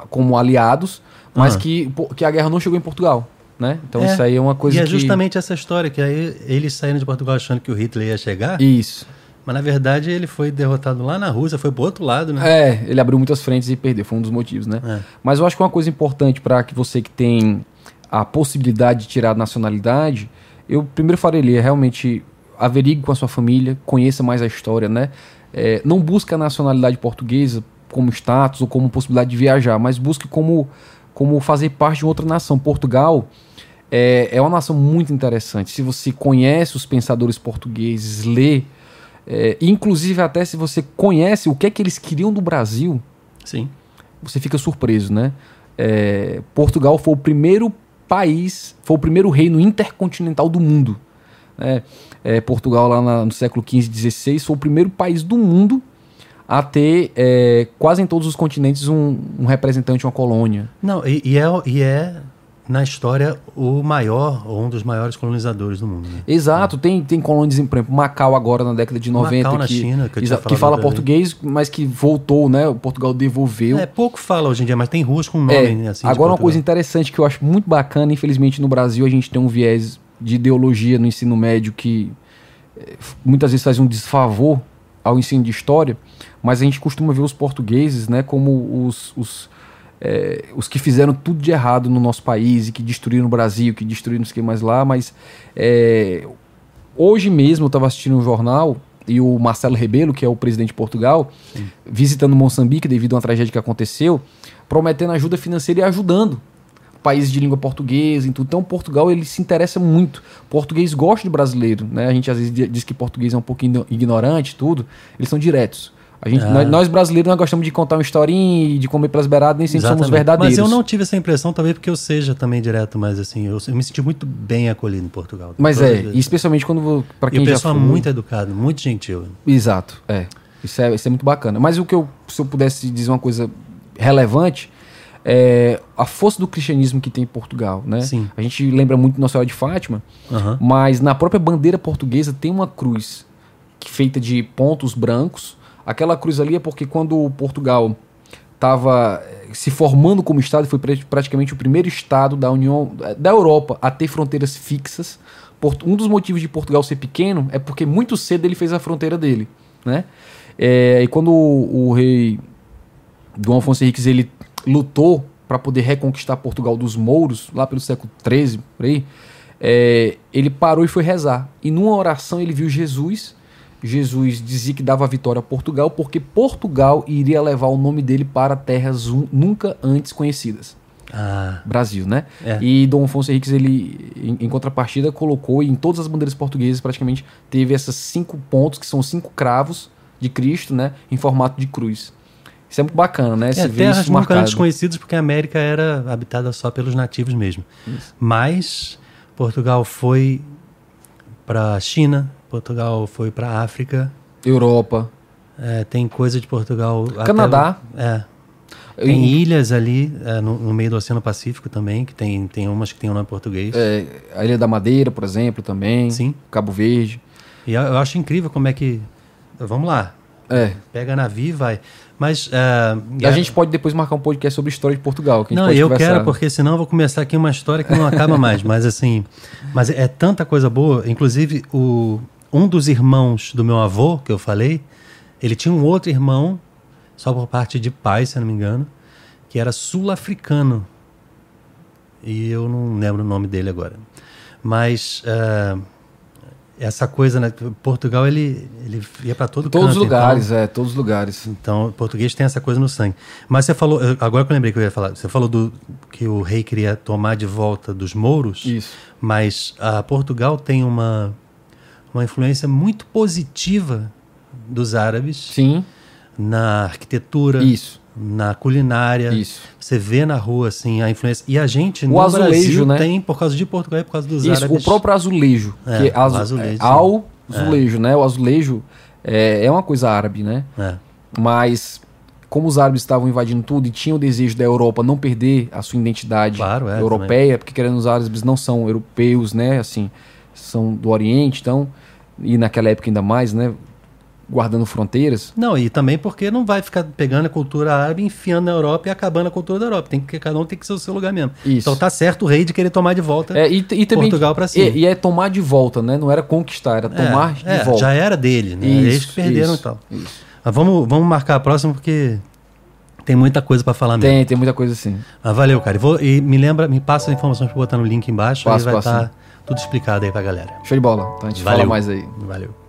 Speaker 2: como aliados, mas uhum. que, que a guerra não chegou em Portugal. Né? Então é, isso aí é uma coisa
Speaker 1: e
Speaker 2: é
Speaker 1: justamente essa história, que aí eles saíram de Portugal achando que o Hitler ia chegar.
Speaker 2: Isso.
Speaker 1: Mas na verdade ele foi derrotado lá na Rússia, foi pro outro lado, né?
Speaker 2: É, ele abriu muitas frentes e perdeu, foi um dos motivos, né? É. Mas eu acho que uma coisa importante para que você que tem a possibilidade de tirar a nacionalidade, eu primeiro faria realmente averigue com a sua família, conheça mais a história, né? É, não busque a nacionalidade portuguesa como status ou como possibilidade de viajar, mas busque como, como fazer parte de outra nação. Portugal é, é uma nação muito interessante. Se você conhece os pensadores portugueses, lê, é, inclusive até se você conhece o que é que eles queriam do Brasil,
Speaker 1: sim,
Speaker 2: você fica surpreso, né? É, Portugal foi o primeiro país, foi o primeiro reino intercontinental do mundo. Né? é, Portugal lá na, no século XV e XVI foi o primeiro país do mundo a ter é, quase em todos os continentes um, um, representante, uma colônia.
Speaker 1: Não, e, e, é, e é na história o maior ou um dos maiores colonizadores do mundo. Né?
Speaker 2: Exato, é. tem, tem colônias, por exemplo, Macau agora na década de 90
Speaker 1: Macau, que, na China, que,
Speaker 2: que fala português, mas que voltou, né? O Portugal devolveu.
Speaker 1: É, pouco fala hoje em dia, mas tem ruas com nome
Speaker 2: é, assim. Agora uma coisa interessante que eu acho muito bacana, infelizmente no Brasil a gente tem um viés de ideologia no ensino médio que eh, muitas vezes faz um desfavor ao ensino de história, mas a gente costuma ver os portugueses né, como os, os, é, os que fizeram tudo de errado no nosso país e que destruíram o Brasil, que destruíram os que mais lá, mas é, hoje mesmo eu estava assistindo um jornal e o Marcelo Rebelo, que é o presidente de Portugal, Sim. visitando Moçambique devido a uma tragédia que aconteceu, prometendo ajuda financeira e ajudando países de língua portuguesa e tudo. Então Portugal ele se interessa muito. Português gosta de brasileiro, né? A gente às vezes diz que português é um pouquinho ignorante tudo. Eles são diretos. A gente, ah. nós, brasileiros nós gostamos de contar uma historinha e de comer pelas beiradas, nem sempre Exatamente. somos verdadeiros.
Speaker 1: Mas eu não tive essa impressão, talvez porque eu seja também direto, mas assim, eu, eu me senti muito bem acolhido em Portugal.
Speaker 2: Mas é, especialmente quando para quem e o
Speaker 1: pessoal já foi... muito educado, muito gentil.
Speaker 2: Exato, é. Isso é, isso é muito bacana. Mas o que eu, se eu pudesse dizer uma coisa relevante, é, a força do cristianismo que tem em Portugal, né?
Speaker 1: Sim.
Speaker 2: A gente lembra muito Nossa Senhora de Fátima, uhum. mas na própria bandeira portuguesa tem uma cruz feita de pontos brancos. Aquela cruz ali é porque quando Portugal estava eh, se formando como estado, foi praticamente o primeiro estado da União eh, da Europa a ter fronteiras fixas. Um dos motivos de Portugal ser pequeno é porque muito cedo ele fez a fronteira dele, né? É, e quando o, o rei Dom Afonso Henriques ele lutou para poder reconquistar Portugal dos mouros, lá pelo século XIII, por aí, é, ele parou e foi rezar. E numa oração ele viu Jesus. Jesus dizia que dava a vitória a Portugal, porque Portugal iria levar o nome dele para terras nunca antes conhecidas.
Speaker 1: Ah,
Speaker 2: Brasil, né?
Speaker 1: É.
Speaker 2: E Dom Afonso Henriques, ele, em, em, contrapartida, colocou, e em todas as bandeiras portuguesas, praticamente, teve esses cinco pontos, que são cinco cravos de Cristo, né? Em formato de cruz. Isso é muito bacana, né?
Speaker 1: É, terras nunca desconhecidas porque a América era habitada só pelos nativos mesmo. Isso. Mas Portugal foi para a China, Portugal foi para a África.
Speaker 2: Europa.
Speaker 1: É, tem coisa de Portugal.
Speaker 2: Canadá.
Speaker 1: Até, é. Tem ilhas ali é, no, no, meio do Oceano Pacífico também, que tem, tem umas que tem o um nome português.
Speaker 2: É, a Ilha da Madeira, por exemplo, também.
Speaker 1: Sim.
Speaker 2: Cabo Verde.
Speaker 1: E eu, eu acho incrível como é que. Vamos lá.
Speaker 2: É.
Speaker 1: Pega navio e vai. Mas. Uh,
Speaker 2: a é... gente pode depois marcar um podcast sobre história de Portugal. Que
Speaker 1: não, eu conversar. quero, porque senão eu vou começar aqui uma história que não acaba mais. Mas assim. Mas é tanta coisa boa. Inclusive, o, um dos irmãos do meu avô, que eu falei, ele tinha um outro irmão, só por parte de pai, se eu não me engano, que era sul-africano. E eu não lembro o nome dele agora. Mas. Uh, essa coisa, né? Portugal, ele, ele ia para todo
Speaker 2: todos
Speaker 1: canto.
Speaker 2: Os lugares, então, é, todos os lugares.
Speaker 1: Então, o português tem essa coisa no sangue. Mas você falou, agora que eu lembrei que eu ia falar, você falou do que o rei queria tomar de volta dos mouros.
Speaker 2: Isso.
Speaker 1: Mas a Portugal tem uma, uma influência muito positiva dos árabes.
Speaker 2: Sim.
Speaker 1: Na arquitetura.
Speaker 2: Isso
Speaker 1: na culinária.
Speaker 2: Isso.
Speaker 1: Você vê na rua assim a influência. E a gente
Speaker 2: o
Speaker 1: no
Speaker 2: azulejo,
Speaker 1: Brasil
Speaker 2: né?
Speaker 1: tem por causa de Portugal e por causa dos
Speaker 2: Isso,
Speaker 1: árabes.
Speaker 2: o próprio azulejo,
Speaker 1: É,
Speaker 2: que é azu
Speaker 1: azulejo,
Speaker 2: é, ao azulejo, né? O azulejo é, é uma coisa árabe, né?
Speaker 1: É.
Speaker 2: Mas como os árabes estavam invadindo tudo e tinham o desejo da Europa não perder a sua identidade
Speaker 1: Claro, é,
Speaker 2: europeia, porque querendo os árabes não são europeus, né? Assim, são do Oriente, então e naquela época ainda mais, né? Guardando fronteiras.
Speaker 1: Não, e também porque não vai ficar pegando a cultura árabe, enfiando na Europa e acabando a cultura da Europa. Tem que cada um tem que ser o seu lugar mesmo.
Speaker 2: Isso.
Speaker 1: Então tá certo o rei de querer tomar de volta
Speaker 2: É, e, e também,
Speaker 1: Portugal para cima.
Speaker 2: E, e é tomar de volta, né? Não era conquistar, era tomar
Speaker 1: é,
Speaker 2: de volta.
Speaker 1: Já era dele, né?
Speaker 2: Isso,
Speaker 1: Eles que perderam
Speaker 2: isso,
Speaker 1: e tal.
Speaker 2: Isso.
Speaker 1: Mas vamos, vamos marcar a próxima porque tem muita coisa para falar mesmo.
Speaker 2: Tem, tem muita coisa assim.
Speaker 1: Mas valeu, cara. E, vou, e me lembra, me passa as informações para botar no link embaixo.
Speaker 2: Passo,
Speaker 1: aí vai estar
Speaker 2: sim.
Speaker 1: tudo explicado aí pra galera.
Speaker 2: Show de bola. Então a gente
Speaker 1: Valeu.
Speaker 2: fala mais aí.
Speaker 1: Valeu.